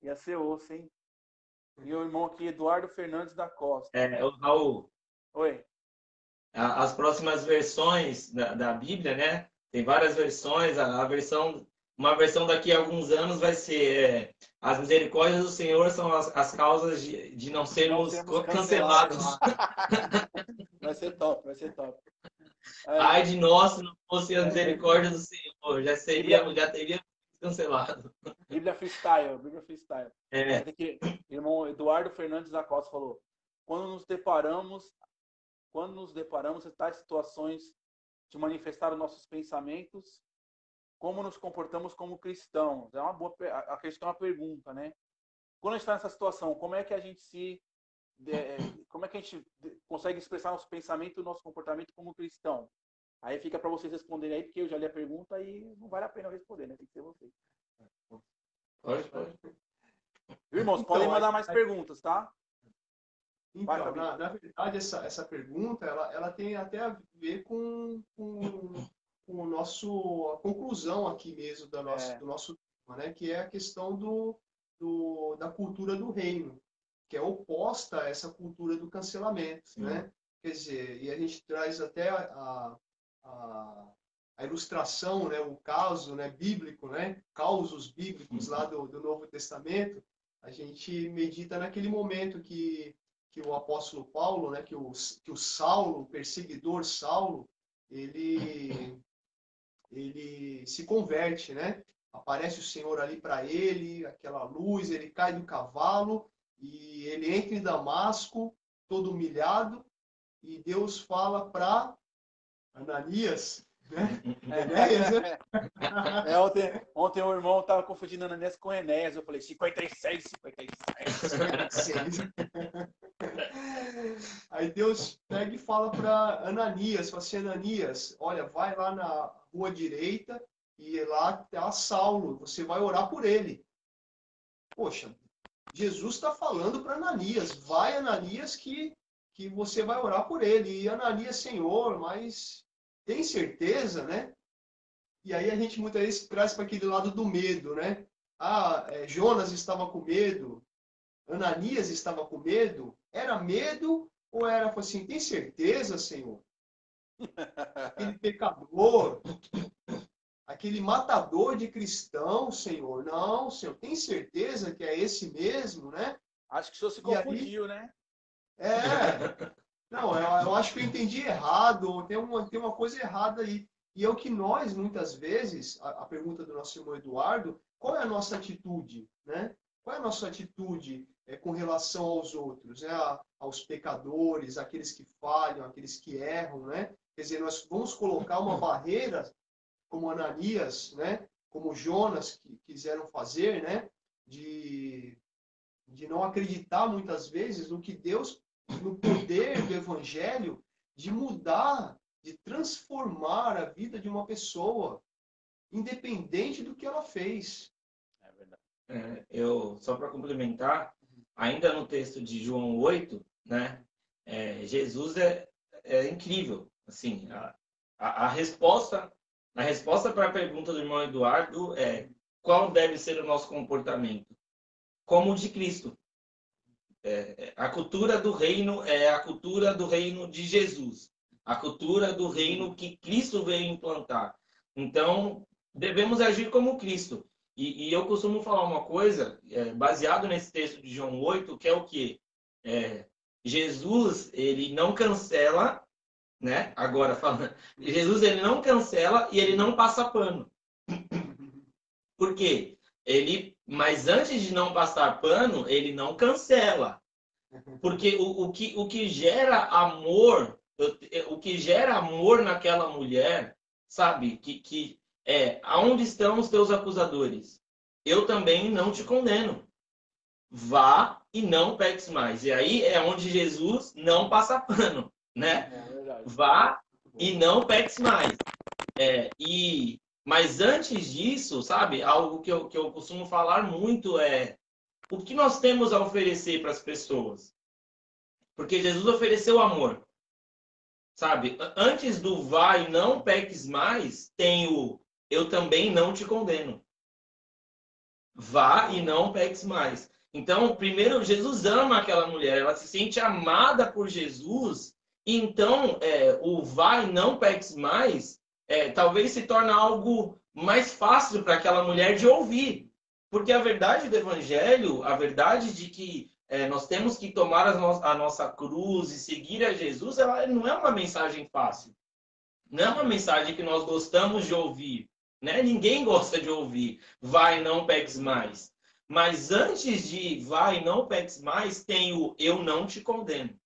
Ia ser osso, hein? E o irmão aqui, Eduardo Fernandes da Costa. É, o Raul. Oi. As próximas versões da, da Bíblia, né? Tem várias versões. A, a, versão, uma versão daqui a alguns anos vai ser é, as misericórdias do Senhor são as, as causas de, de não sermos, não cancelados. cancelados. vai ser top, vai ser top. É. Ai de nós se não fosse a misericórdia do Senhor, já seria, já teria cancelado. Bíblia freestyle, Bíblia freestyle. É. Que, irmão Eduardo Fernandes da Costa falou: quando nos deparamos, quando nos deparamos em tais situações de manifestar os nossos pensamentos, como nos comportamos como cristãos? É uma boa, a questão é uma pergunta, né? Quando a gente está nessa situação, como é que a gente se é, como é que a gente consegue expressar nosso pensamento e nosso comportamento como cristão? Aí fica para vocês responderem aí, porque eu já li a pergunta e não vale a pena responder, né? Tem que ser vocês. Pode, pode. Irmãos, então, podem mandar mais perguntas, tá? Então, na, na, verdade, essa, essa pergunta, ela, ela tem até a ver com, com, com o nosso, a conclusão aqui mesmo do nosso, é. do nosso tema, né? Que é a questão do, do, da cultura do reino que é oposta a essa cultura do cancelamento, Sim. né? Quer dizer, e a gente traz até a, a, a, ilustração, né, o caso né, bíblico, né, causos bíblicos lá do, do Novo Testamento, a gente medita naquele momento que, que o apóstolo Paulo, né, que o, que o Saulo, o perseguidor Saulo, ele, ele se converte, né? Aparece o Senhor ali para ele, aquela luz, ele cai do cavalo e ele entra em Damasco, todo humilhado, e Deus fala para Ananias? Enéas, né? É, ontem, ontem o irmão estava confundindo Ananias com Enéas. Eu falei 56, 56. 56. Aí Deus pega e fala para Ananias, fala assim, Ananias, olha, vai lá na rua direita e lá está Saulo, você vai orar por ele. Poxa, Jesus está falando para Ananias, vai Ananias que, que você vai orar por ele. E Ananias, Senhor, mas tem certeza, né? E aí a gente muitas vezes traz para aquele lado do medo, né? Ah, é, Jonas estava com medo, Ananias estava com medo. Era medo ou era assim, tem certeza, Senhor? Aquele pecador, aquele matador de cristãos, Senhor. Não, Senhor, tem certeza que é esse mesmo, né? Acho que o senhor se confundiu, aí, né? É. Não, é eu acho que eu entendi errado, tem uma, tem uma coisa errada aí. E é o que nós, muitas vezes, a, a pergunta do nosso irmão Eduardo, qual é a nossa atitude, né? Qual é a nossa atitude é, com relação aos outros, né? aos pecadores, aqueles que falham, aqueles que erram, né? Quer dizer, nós vamos colocar uma barreira, como Ananias, né? Como Jonas que quiseram fazer, né? De, de não acreditar muitas vezes no que Deus, no poder do Evangelho, de mudar, de transformar a vida de uma pessoa, independente do que ela fez. É, eu, só para complementar, ainda no texto de João 8, né, é, Jesus é, é incrível. Assim, a, a, a resposta a resposta para a pergunta do irmão Eduardo é qual deve ser o nosso comportamento? Como o de Cristo. É, é, a cultura do reino é a cultura do reino de Jesus. A cultura do reino que Cristo veio implantar. Então, devemos agir como Cristo. E, e eu costumo falar uma coisa, é, baseado nesse texto de João 8, que é o quê? É, Jesus, ele não cancela, né? Agora falando, Jesus, ele não cancela e ele não passa pano. Por quê? Ele, mas antes de não passar pano, ele não cancela. Porque o, o, que, o que gera amor, o que gera amor naquela mulher, sabe? Que, que é aonde estão os teus acusadores? Eu também não te condeno. Vá e não peques mais. E aí é onde Jesus não passa pano, né? É Vá e não peques mais. É, e mas antes disso, sabe, algo que eu, que eu costumo falar muito é o que nós temos a oferecer para as pessoas. Porque Jesus ofereceu amor. Sabe, antes do vai não peques mais, tem o eu também não te condeno. Vá e não peques mais. Então, primeiro, Jesus ama aquela mulher, ela se sente amada por Jesus. Então, é, o e não peques mais, é, talvez se torne algo mais fácil para aquela mulher de ouvir. Porque a verdade do Evangelho, a verdade de que é, nós temos que tomar a, no a, nossa cruz e seguir a Jesus, ela não é uma mensagem fácil. Não é uma mensagem que nós gostamos de ouvir. Né? Ninguém gosta de ouvir, vai, não peques mais. Mas antes de vai, não peques mais, tem o eu não te condeno.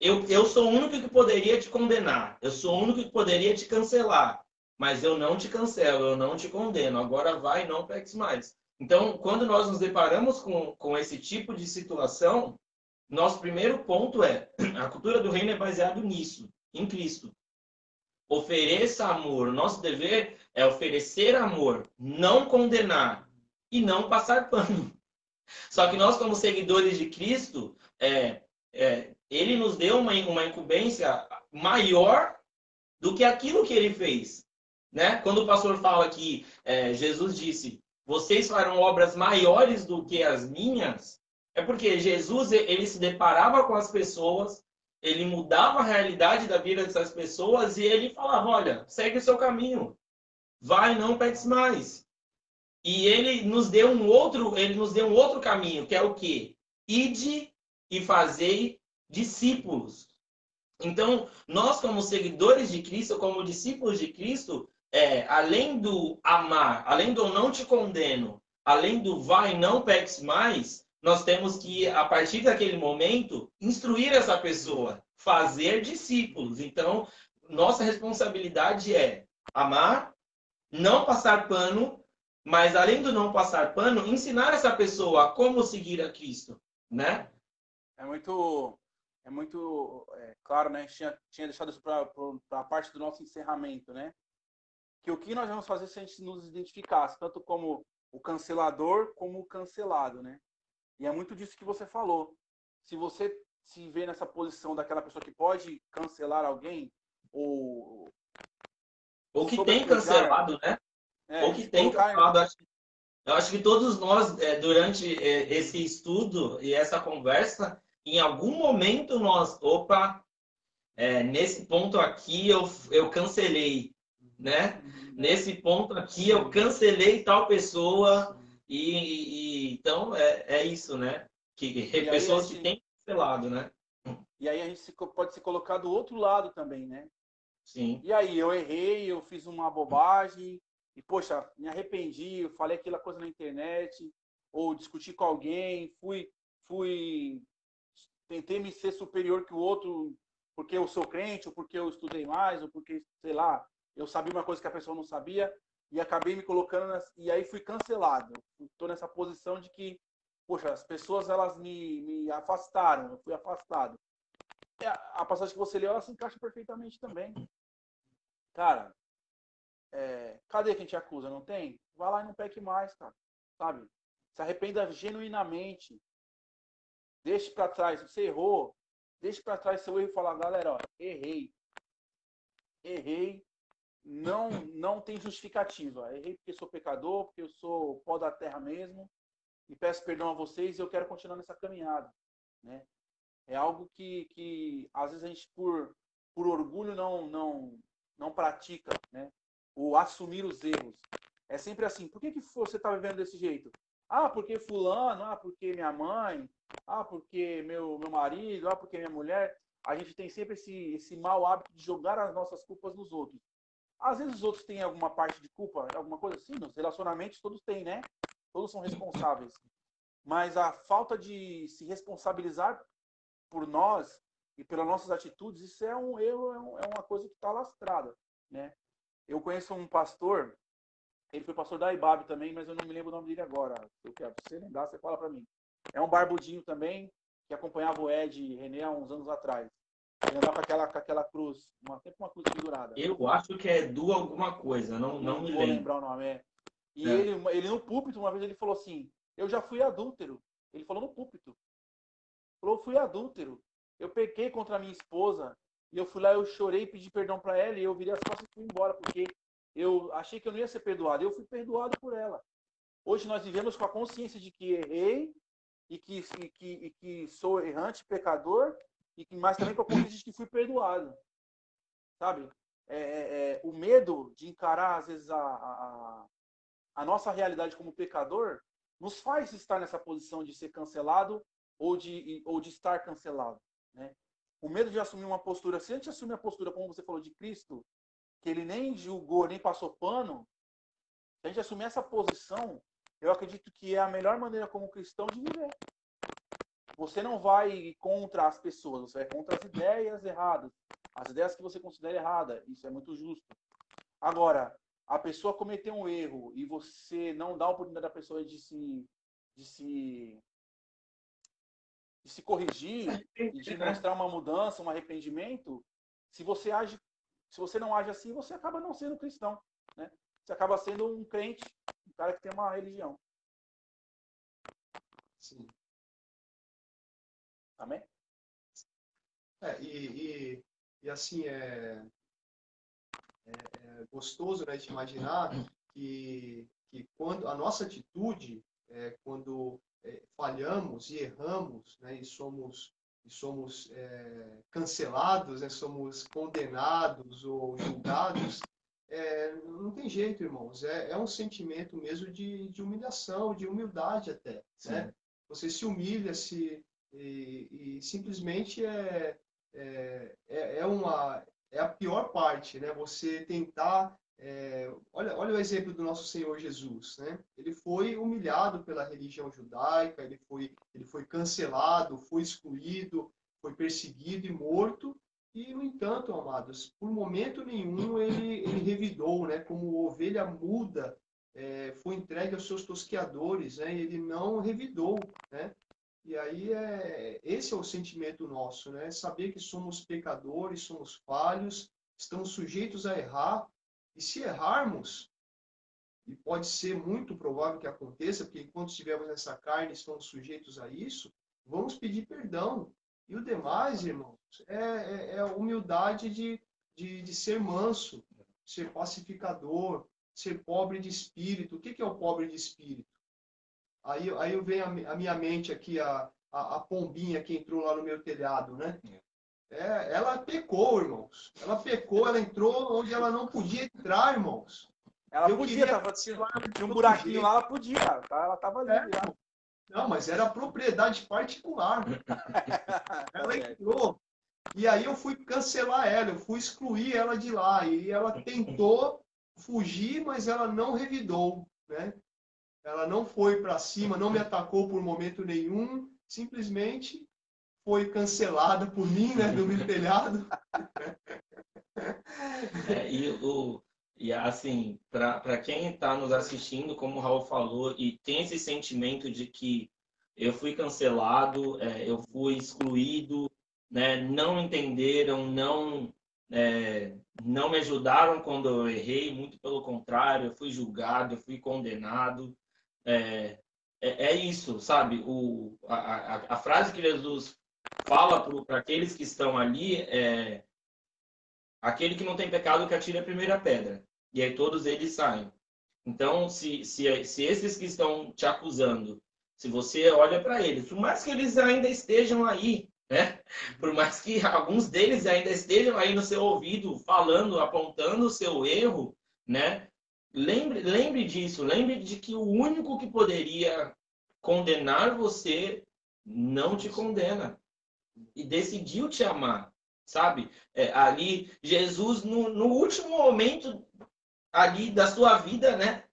Eu, eu sou o único que poderia te condenar. Eu sou o único que poderia te cancelar. Mas eu não te cancelo, eu não te condeno. Agora vai, não peques mais. Então, quando nós nos deparamos com, com esse tipo de situação, nosso primeiro ponto é: a cultura do reino é baseado nisso, em Cristo. Ofereça amor. Nosso dever é oferecer amor, não condenar e não passar pano. Só que nós, como seguidores de Cristo, é, é, ele nos deu uma, uma incumbência maior do que aquilo que ele fez. Né? Quando o pastor fala que é, Jesus disse, vocês farão obras maiores do que as minhas, é porque Jesus ele se deparava com as pessoas, ele mudava a realidade da vida dessas pessoas e ele falava, olha, segue o seu caminho, vai, não peques mais. E ele nos deu um outro, ele nos deu um outro caminho, que é o quê? Ide e fazei discípulos. Então, nós como seguidores de Cristo, como discípulos de Cristo, é, além do amar, além do não te condeno, além do vai, não peques mais, nós temos que, a partir daquele momento, instruir essa pessoa, fazer discípulos. Então, nossa responsabilidade é amar, não passar pano, mas além do não passar pano, ensinar essa pessoa a como seguir a Cristo, né? É muito, é muito é, claro, né? Tinha, tinha deixado isso para a parte do nosso encerramento, né? Que o que nós vamos fazer se a gente nos identificasse, tanto como o cancelador como o cancelado, né? E é muito disso que você falou. Se você se vê nessa posição daquela pessoa que pode cancelar alguém ou ou que tem cancelado, né? É, Ou que tem cancelado. Acho, eu acho que todos nós, é, durante é, esse estudo e essa conversa, em algum momento nós, opa, é, nesse ponto aqui eu, eu cancelei, né? Nesse ponto aqui eu cancelei tal pessoa e, e então é, é isso, né? Que pessoas que têm cancelado, né? E aí a gente pode se colocar do outro lado também, né? Sim. E aí, eu errei, eu fiz uma bobagem, e, poxa, me arrependi, eu falei aquela coisa na internet, ou discuti com alguém, fui, fui, tentei me ser superior que o outro porque eu sou crente, ou porque eu estudei mais, ou porque, sei lá, eu sabia uma coisa que a pessoa não sabia, e acabei me colocando, nas, e aí fui cancelado. Estou nessa posição de que, poxa, as pessoas elas me, me afastaram, eu fui afastado. É, a passagem que você leu, ela se encaixa perfeitamente também. Cara, é, cadê quem te acusa? Não tem? Vai lá e não peque mais, cara. Sabe? Se arrependa genuinamente. Deixe para trás. Você errou. Deixe para trás seu erro e fala, galera, ó, errei. Errei. Não, não tem justificativa. Errei porque sou pecador, porque eu sou pó da terra mesmo. E peço perdão a vocês e eu quero continuar nessa caminhada. Né? É algo que, que às vezes a gente, por, por orgulho, não, não, não pratica. Né? o assumir os erros. É sempre assim. Por que, que você está vivendo desse jeito? Ah, porque fulano, ah, porque minha mãe, ah, porque meu, meu marido, ah, porque minha mulher. A gente tem sempre esse, esse mau hábito de jogar as nossas culpas nos outros. Às vezes os outros têm alguma parte de culpa, alguma coisa assim, nos relacionamentos todos têm, né? Todos são responsáveis. Mas a falta de se responsabilizar por nós e pelas nossas atitudes, isso é um erro, é, é uma coisa que está lastrada, né? Eu conheço um pastor, ele foi pastor da IBAB também, mas eu não me lembro o nome dele agora. Eu quero, se você lembrar, você fala para mim. É um barbudinho também, que acompanhava o Ed René há uns anos atrás. Ele andava com aquela, com aquela cruz, uma, sempre uma cruz pendurada. Eu acho que é do alguma coisa, não, não, não me vou lembrar o nome. É. E é. ele, ele no púlpito, uma vez ele falou assim, eu já fui adúltero. Ele falou no púlpito. Falou, fui adúltero. Eu pequei contra a minha esposa. E eu fui lá, eu chorei, pedi perdão para ela e eu virei as costas e fui embora, porque eu achei que eu não ia ser perdoado. Eu fui perdoado por ela. Hoje nós vivemos com a consciência de que errei e que, e que, e que sou errante, pecador, e mas também com de que fui perdoado. Sabe? É, é, é, o medo de encarar, às vezes, a, a, a nossa realidade como pecador nos faz estar nessa posição de ser cancelado ou de, ou de estar cancelado. Né? o medo de assumir uma postura, se a gente assumir a postura, como você falou, de Cristo, que ele nem julgou, nem passou pano, se a gente assumir essa posição, eu acredito que é a melhor maneira como cristão de viver. Você não vai contra as pessoas, você vai contra as ideias erradas, as ideias que você considera erradas. Isso é muito justo. Agora, a pessoa cometeu um erro e você não dá a oportunidade da pessoa de se, de se de se corrigir e de mostrar uma mudança, um arrependimento, se você age, se você não age assim, você acaba não sendo cristão, né? Você acaba sendo um crente, um cara que tem uma religião. Sim. Amém? É, e, e, e assim, é, é, é, gostoso né, de imaginar que, que quando a nossa atitude, é, quando é, falhamos e erramos, né, e somos, e somos é, cancelados, né, somos condenados ou julgados, é, não tem jeito, irmãos. É, é um sentimento mesmo de, de humilhação, de humildade até. Né? Você se humilha se, e, e simplesmente é, é, é, é, uma, é a pior parte, né? Você tentar é, olha, olha o exemplo do nosso Senhor Jesus, né? Ele foi humilhado pela religião judaica, ele foi, ele foi cancelado, foi excluído, foi perseguido e morto. E, no entanto, amados, por momento nenhum ele, ele revidou, né? Como ovelha muda, é, foi entregue aos seus tosqueadores, né? ele não revidou, né? E aí é esse é o sentimento nosso, né? Saber que somos pecadores, somos falhos, estamos sujeitos a errar, e se errarmos, e pode ser muito provável que aconteça, porque enquanto estivermos nessa carne, estamos sujeitos a isso, vamos pedir perdão. E o demais, irmãos, é, é, é a humildade de, de, de, ser manso, ser pacificador, ser pobre de espírito. O que, que é o pobre de espírito? Aí, aí vem a, a minha mente aqui, a, a, a, pombinha que entrou lá no meu telhado, né? É. É, ela pecou, irmãos. Ela pecou, ela entrou onde ela não podia entrar, irmãos. Ela eu podia, queria... tava, tinha, tinha um buraquinho lá, ela podia. Tá? Ela estava ali. É, não, mas era propriedade particular. ela entrou, E aí eu fui cancelar ela, eu fui excluir ela de lá. E ela tentou fugir, mas ela não revidou, né? Ela não foi para cima, não me atacou por momento nenhum, simplesmente foi cancelada por mim, né, do meu telhado. É, e, o, e assim, para quem está nos assistindo, como o Raul falou, e tem esse sentimento de que eu fui cancelado, é, eu fui excluído, né, não entenderam, não, é, não me ajudaram quando eu errei, muito pelo contrário, eu fui julgado, eu fui condenado. É, é, é isso, sabe? O, a, a, a frase que Jesus fala para aqueles que estão ali é aquele que não tem pecado que atire a primeira pedra. E aí todos eles saem. Então, se, se, se esses que estão te acusando, se você olha para eles, por mais que eles ainda estejam aí, né? Por mais que alguns deles ainda estejam aí no seu ouvido, falando, apontando o seu erro, né? Lembre, lembre disso, lembre de que o único que poderia condenar você não te condena e decidiu te amar, sabe? É, ali, Jesus, no, no, último momento ali da sua vida, né?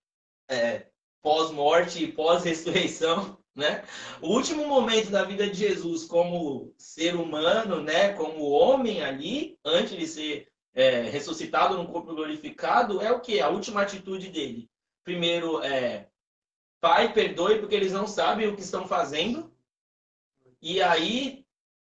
É, pós-morte e pós-ressurreição, né? O último momento da vida de Jesus como ser humano, né? Como homem ali, antes de ser é, ressuscitado no corpo glorificado, é o que? A última atitude dele. Primeiro, é, Pai, perdoe porque eles não sabem o que estão fazendo. E aí,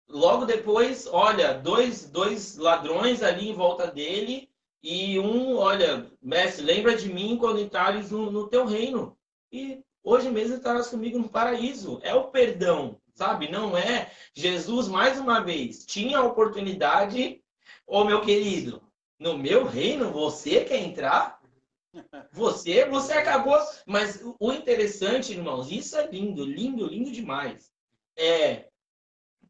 logo depois, olha, dois, dois ladrões ali em volta dele e um, olha, mestre, lembra de mim quando entrares no, no teu reino. E hoje mesmo estarás comigo no paraíso. É o perdão, sabe? Não é. Jesus, mais uma vez, tinha a oportunidade, ô meu querido, no meu reino você quer entrar? Você, você acabou. Mas o interessante, irmãos, isso é lindo, lindo, lindo demais. É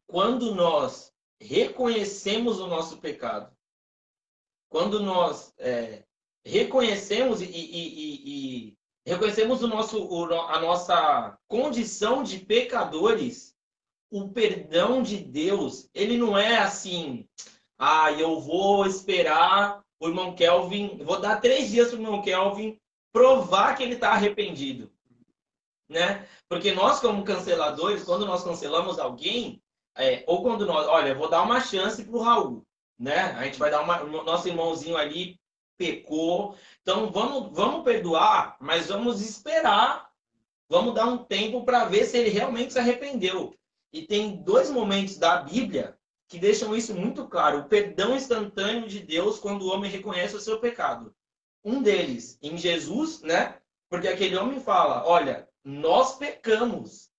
quando nós reconhecemos o nosso pecado quando nós é, reconhecemos e, e, e, e, reconhecemos o nosso, o, a nossa condição de pecadores, o perdão de Deus, ele não é assim, ah, eu vou esperar o irmão Kelvin, vou dar três dias para o irmão Kelvin provar que ele está arrependido. Né? Porque nós, como canceladores, quando nós cancelamos alguém, é, ou quando nós, olha, vou dar uma chance para o Raul né? A gente vai dar uma. Nosso irmãozinho ali pecou. Então vamos, vamos perdoar, mas vamos esperar. Vamos dar um tempo para ver se ele realmente se arrependeu. E tem dois momentos da Bíblia que deixam isso muito claro: o perdão instantâneo de Deus quando o homem reconhece o seu pecado. Um deles em Jesus, né? Porque aquele homem fala: Olha, nós pecamos,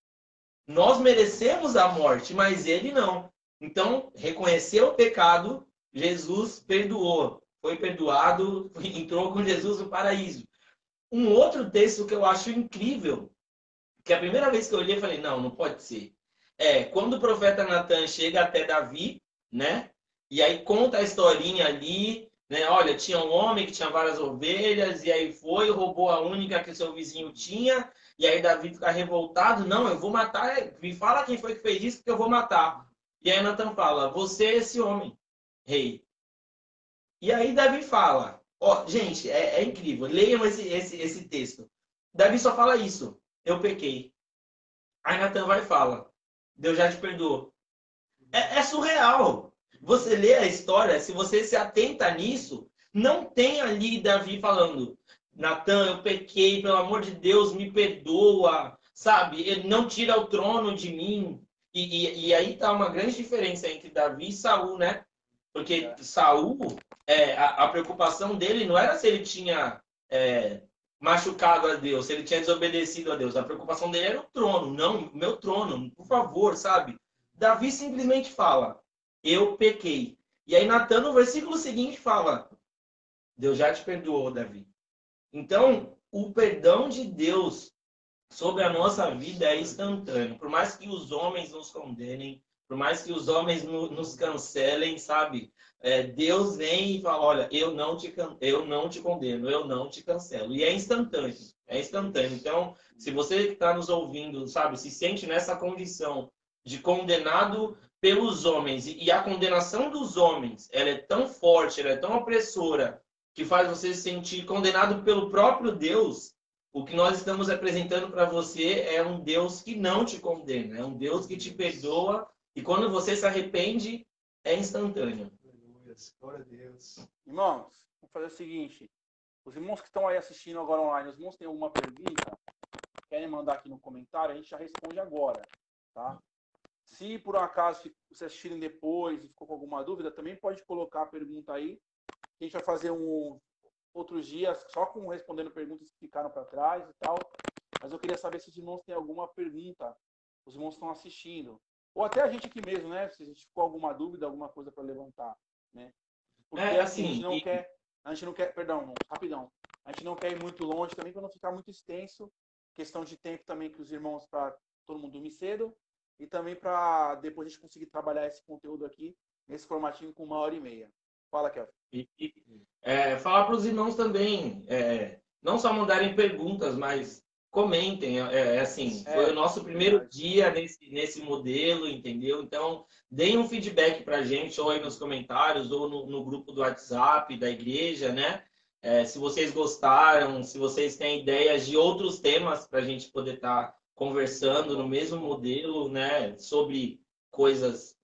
nós merecemos a morte, mas ele não. Então, reconheceu o pecado, Jesus perdoou. Foi perdoado, entrou com Jesus no paraíso. Um outro texto que eu acho incrível, que a primeira vez que eu olhei, eu falei, não, não pode ser. É, quando o profeta Natan chega até Davi, né? E aí conta a historinha ali, né? Olha, tinha um homem que tinha várias ovelhas, e aí foi, roubou a única que seu vizinho tinha, e aí Davi fica revoltado, não, eu vou matar, me fala quem foi que fez isso, porque eu vou matar. E aí Natan fala: Você é esse homem, rei. E aí Davi fala: Ó, gente, é, é, incrível. Leiam esse, esse, esse texto. Davi só fala isso: Eu pequei. Aí Natan vai e fala: Deus já te perdoou. É, é surreal. Você lê a história, se você se atenta nisso, não tem ali Davi falando: Natan, eu pequei, pelo amor de Deus, me perdoa, sabe? Ele não tira o trono de mim. E, e, e aí está uma grande diferença entre Davi e Saul, né? Porque. Saul, é, a, a, preocupação dele não era se ele tinha é, machucado a Deus, se ele tinha desobedecido a Deus. A preocupação dele era o trono. Não, meu trono, por favor, sabe? Davi simplesmente fala: Eu pequei. E aí, Natan, no versículo seguinte, fala: Deus já te perdoou, Davi. Então, o perdão de Deus sobre a nossa vida é instantâneo. Por mais que os homens nos condenem, por mais que os homens no, nos cancelem, sabe? É, Deus vem e fala: olha, eu não, te, eu não te condeno, eu não te cancelo. E é instantâneo, é instantâneo. Então, se você que está nos ouvindo, sabe, se sente nessa condição de condenado pelos homens e a condenação dos homens, ela é tão forte, ela é tão opressora, que faz você se sentir condenado pelo próprio Deus, o que nós estamos apresentando para você é um Deus que não te condena, é um Deus que te perdoa e quando você se arrepende, é instantâneo. Glória a Deus. Irmãos, vamos fazer o seguinte. Os irmãos que estão aí assistindo agora online, os irmãos têm alguma pergunta? Querem mandar aqui no comentário? A gente já responde agora, tá? Se por um acaso vocês assistirem depois e ficou com alguma dúvida, também pode colocar a pergunta aí. A gente vai fazer um outros dias só com respondendo perguntas que ficaram para trás e tal. Mas eu queria saber se os irmãos têm alguma pergunta. Os irmãos estão assistindo. Ou até a gente aqui mesmo, né? Se a gente ficou alguma dúvida, alguma coisa para levantar, né? Porque é, assim, a gente não e... quer, a gente não quer, perdão, rapidão. A gente não quer ir muito longe também para não ficar muito extenso. Questão de tempo também que os irmãos para todo mundo dormir cedo e também para depois a gente conseguir trabalhar esse conteúdo aqui nesse formatinho com uma hora e meia. Fala, Kelvin. E, e é, falar para os irmãos também, é, não só mandarem perguntas, mas comentem. É, é assim, é, foi o nosso primeiro dia nesse, nesse modelo, entendeu? Então, deem um feedback para a gente, ou aí nos comentários, ou no, no, grupo do WhatsApp da igreja, né? É, se vocês gostaram, se vocês têm ideias de outros temas para a gente poder estar tá conversando no mesmo modelo, né? Sobre coisas.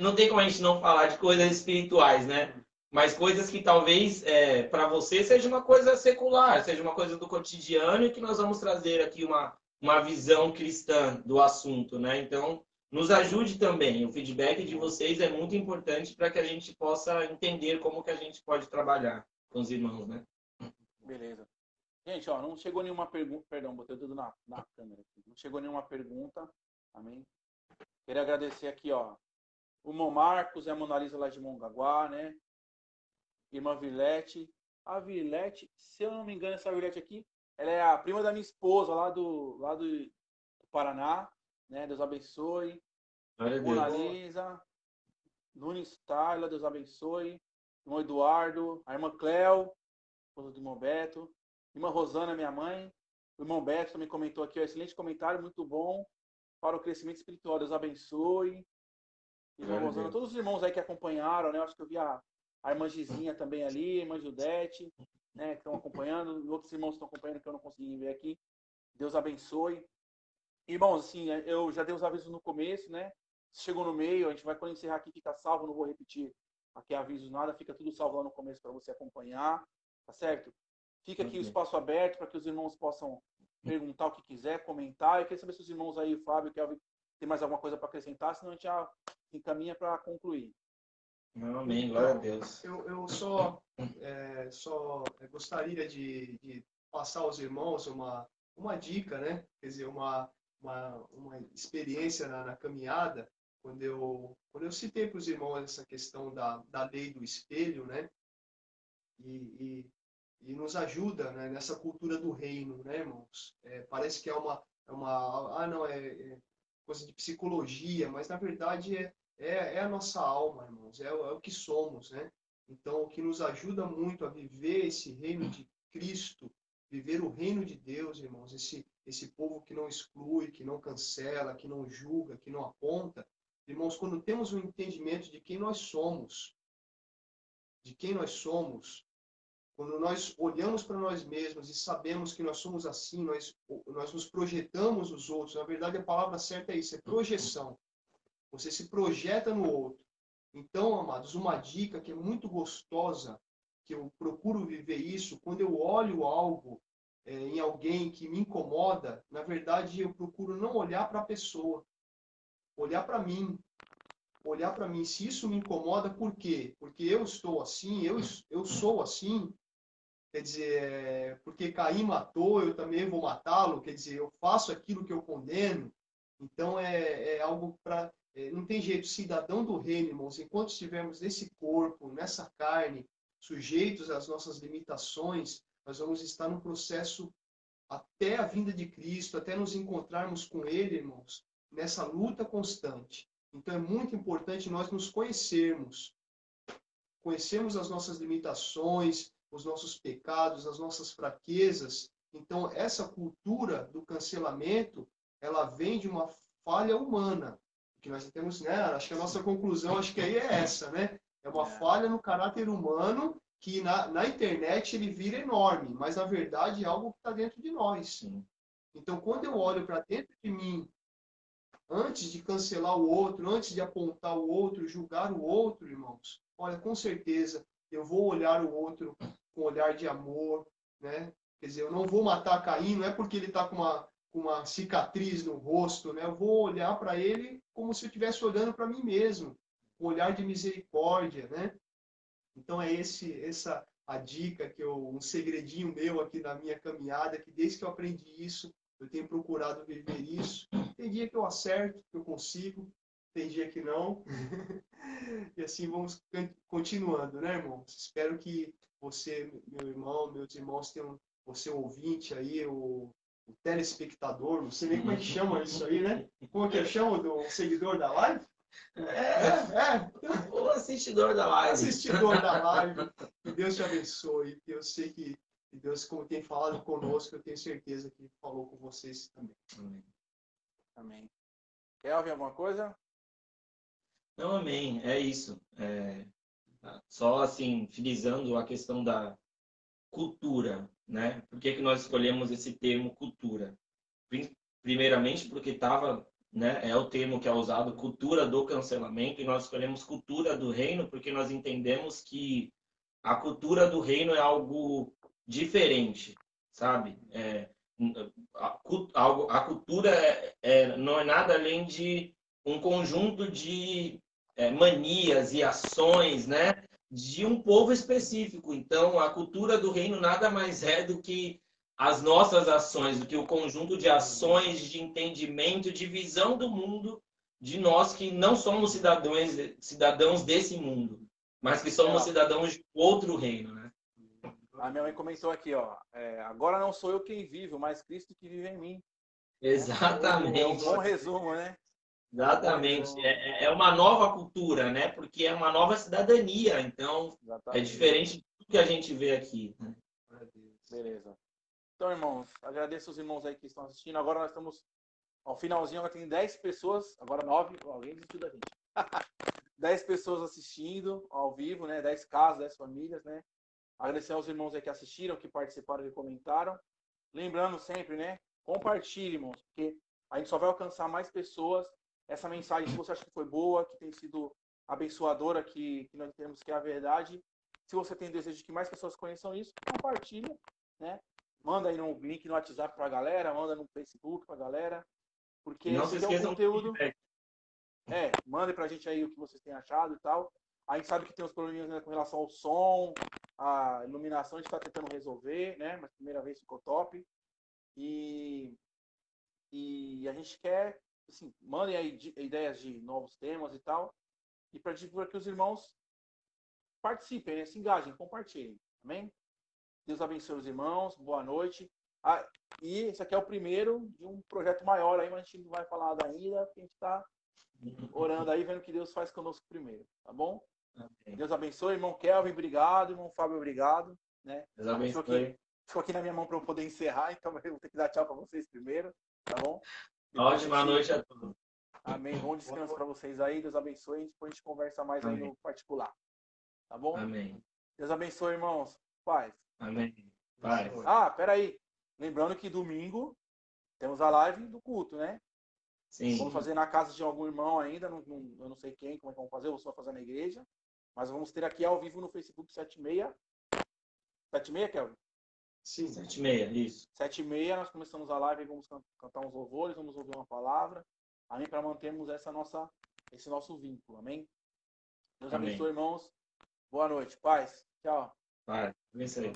Não tem como a gente não falar de coisas espirituais, né? Mas coisas que talvez é, para você seja uma coisa secular, seja uma coisa do cotidiano e que nós vamos trazer aqui uma, uma visão cristã do assunto, né? Então, nos ajude também. O feedback de vocês é muito importante para que a gente possa entender como que a gente pode trabalhar com os irmãos, né? Beleza. Gente, ó, não chegou nenhuma pergunta. Perdão, botei tudo na, na câmera. Aqui. Não chegou nenhuma pergunta. Amém. Queria agradecer aqui, ó, o Mon Marcos a Mona Lisa lá de Mongaguá, né? Irmã Vilete. A Vilete, se eu não me engano, essa Vilete aqui, ela é a prima da minha esposa lá do, lá do, Paraná. Né? Deus abençoe. Mona Lisa, Nunes Tyler, Deus abençoe. Irmão Eduardo, a irmã Cléo, esposa do irmão Beto. Irmã Rosana, minha mãe. O irmão Beto também comentou aqui, ó, excelente comentário, muito bom para o crescimento espiritual. Deus abençoe. Irmã Rosana, todos os irmãos aí que acompanharam, né? Eu acho que eu vi a, a irmã Gizinha também ali, a irmã Judete, né, que estão acompanhando, outros irmãos estão acompanhando que eu não consegui ver aqui. Deus abençoe. Irmãos, assim, eu já dei os avisos no começo, né? Chegou no meio, a gente vai quando encerrar aqui, fica salvo, não vou repetir aqui avisos nada, fica tudo salvo lá no começo para você acompanhar, tá certo? Fica aqui o espaço aberto para que os irmãos possam perguntar o que quiser, comentar. Eu queria saber se os irmãos aí, Fábio, Kelvin, tem mais alguma coisa para acrescentar, senão a gente já encaminha para concluir. Amém, glória a Deus. Eu, eu só, é, só gostaria de, de, passar aos irmãos uma, uma dica, né? Quer dizer, uma, uma, uma experiência na, na caminhada, quando eu, quando eu citei para os irmãos essa questão da, da lei do espelho, né? E, e, e nos ajuda né, nessa cultura do reino, né, irmãos? É, parece que é uma, é uma. Ah, não, é, é coisa de psicologia, mas na verdade é é, é a nossa alma, irmãos, é, é o que somos, né? Então, o que nos ajuda muito a viver esse reino de Cristo, viver o reino de Deus, irmãos, esse, esse povo que não exclui, que não cancela, que não julga, que não aponta. Irmãos, quando temos um entendimento de quem nós somos, de quem nós somos, quando nós olhamos para nós mesmos e sabemos que nós somos assim, nós, nós nos projetamos os outros. Na verdade, a palavra certa é isso, é projeção. Você se projeta no outro. Então, amados, uma dica que é muito gostosa, que eu procuro viver isso, quando eu olho algo é, em alguém que me incomoda, na verdade eu procuro não olhar para a pessoa, olhar para mim. Olhar para mim, se isso me incomoda, por quê? Porque eu estou assim, eu, eu sou assim, quer dizer, é, porque Caim matou, eu também vou matá-lo, quer dizer, eu faço aquilo que eu condeno. Então é, é algo para não tem jeito, cidadão do reino, irmãos, enquanto estivermos nesse corpo, nessa carne, sujeitos às nossas limitações, nós vamos estar num processo até a vinda de Cristo, até nos encontrarmos com Ele, irmãos, nessa luta constante. Então é muito importante nós nos conhecermos, conhecermos as nossas limitações, os nossos pecados, as nossas fraquezas. Então essa cultura do cancelamento, ela vem de uma falha humana, que nós temos, né? Acho que a nossa conclusão, acho que aí é essa, né? É uma é. falha no caráter humano que na, na internet ele vira enorme, mas na verdade é algo que está dentro de nós. Sim. Então, quando eu olho para dentro de mim, antes de cancelar o outro, antes de apontar o outro, julgar o outro, irmãos, olha, com certeza eu vou olhar o outro com um olhar de amor, né? Quer dizer, eu não vou matar Caim, não é porque ele está com uma, com uma cicatriz no rosto, né? Eu vou olhar para ele como se eu estivesse olhando para mim mesmo, um olhar de misericórdia, né? Então é esse essa a dica que eu um segredinho meu aqui na minha caminhada que desde que eu aprendi isso eu tenho procurado viver isso. Tem dia que eu acerto, que eu consigo, tem dia que não. e assim vamos continuando, né, irmão? Espero que você, meu irmão, meus irmãos tenham, você ouvinte aí, o, o telespectador, não sei nem como é que chama isso aí, né? Como é que eu chamo do seguidor da live? É, é, é. O assistidor da live. Assistidor da live. Que Deus te abençoe. Eu sei que Deus, como tem falado conosco, eu tenho certeza que falou com vocês também. Amém. Amém. Kelvin, alguma coisa? Não, amém. É isso. É, só assim, frisando a questão da cultura, né? Por que, que nós escolhemos esse termo cultura? Primeiramente porque estava né? É o termo que é usado, cultura do cancelamento, e nós escolhemos cultura do reino porque nós entendemos que a cultura do reino é algo diferente, sabe? É, a, cultura é, é, não é nada além de um conjunto de é, manias e ações, né? De um povo específico. Então, a cultura do reino nada mais é do que as nossas ações, do que o conjunto de ações, de entendimento, de visão do mundo, de nós que não somos cidadãos, cidadãos desse mundo, mas que somos é. cidadãos de outro reino, né? A minha mãe comentou aqui, ó, é, agora não sou eu quem vivo, mas Cristo que vive em mim. Exatamente. É um bom resumo, né? Exatamente. É, é uma nova cultura, né? Porque é uma nova cidadania. Então, é Exatamente. é diferente de tudo que a gente vê aqui. Né? Beleza. Então, irmãos, agradeço os irmãos aí que estão assistindo. Agora nós estamos ao finalzinho, agora tem 10 pessoas, agora 9, alguém desistiu da gente. 10 pessoas assistindo ao vivo, né? 10 casas, 10 famílias, né? Agradecer aos irmãos aí que assistiram, que participaram e comentaram. Lembrando sempre, né? Compartilhe, irmãos, porque a gente só vai alcançar mais pessoas. Essa mensagem, se você acha que foi boa, que tem sido abençoadora, que, que nós temos que é a verdade. Se você tem desejo de que mais pessoas conheçam isso, compartilhe, né? Manda aí um link no WhatsApp pra galera, manda no Facebook pra galera. Porque não se esqueçam um conteúdo. É, manda pra gente aí o que vocês têm achado e tal. A gente sabe que tem uns probleminhas né, com relação ao som, a iluminação, a gente está tentando resolver, né? Mas primeira vez ficou top. E, e a gente quer, assim, mandem aí ideias de novos temas e tal. E para que os irmãos participem, né? se engajem, compartilhem. Amém? Deus abençoe os irmãos. Boa noite. Ah, e esse aqui é o primeiro de um projeto maior aí, mas a gente não vai falar ainda, porque a gente está orando aí, vendo o que Deus faz conosco primeiro, tá bom? Amém. Deus abençoe, irmão Kelvin, obrigado, irmão Fábio, obrigado. Né? Deus abençoe. Ficou aqui, ficou aqui na minha mão para eu poder encerrar, então eu vou ter que dar tchau para vocês primeiro, tá bom? Ótima noite a todos. Amém. Bom descanso para vocês aí. Deus abençoe. Depois a gente conversa mais Amém. aí no particular. Tá bom? Amém. Deus abençoe, irmãos. Paz. Amém. Paz. Ah, peraí. Lembrando que domingo temos a live do culto, né? Sim. Vamos fazer na casa de algum irmão ainda, não, não, eu não sei quem, como é que vamos fazer, eu vou só fazer na igreja. Mas vamos ter aqui ao vivo no Facebook 76. 76, Kelvin? Sim, 76, isso. 76, nós começamos a live, vamos cantar uns louvores, vamos ouvir uma palavra. Amém? Para mantermos essa nossa, esse nosso vínculo. Amém? Deus Amém. abençoe, irmãos. Boa noite. Paz. Tchau. Paz. Abençoe.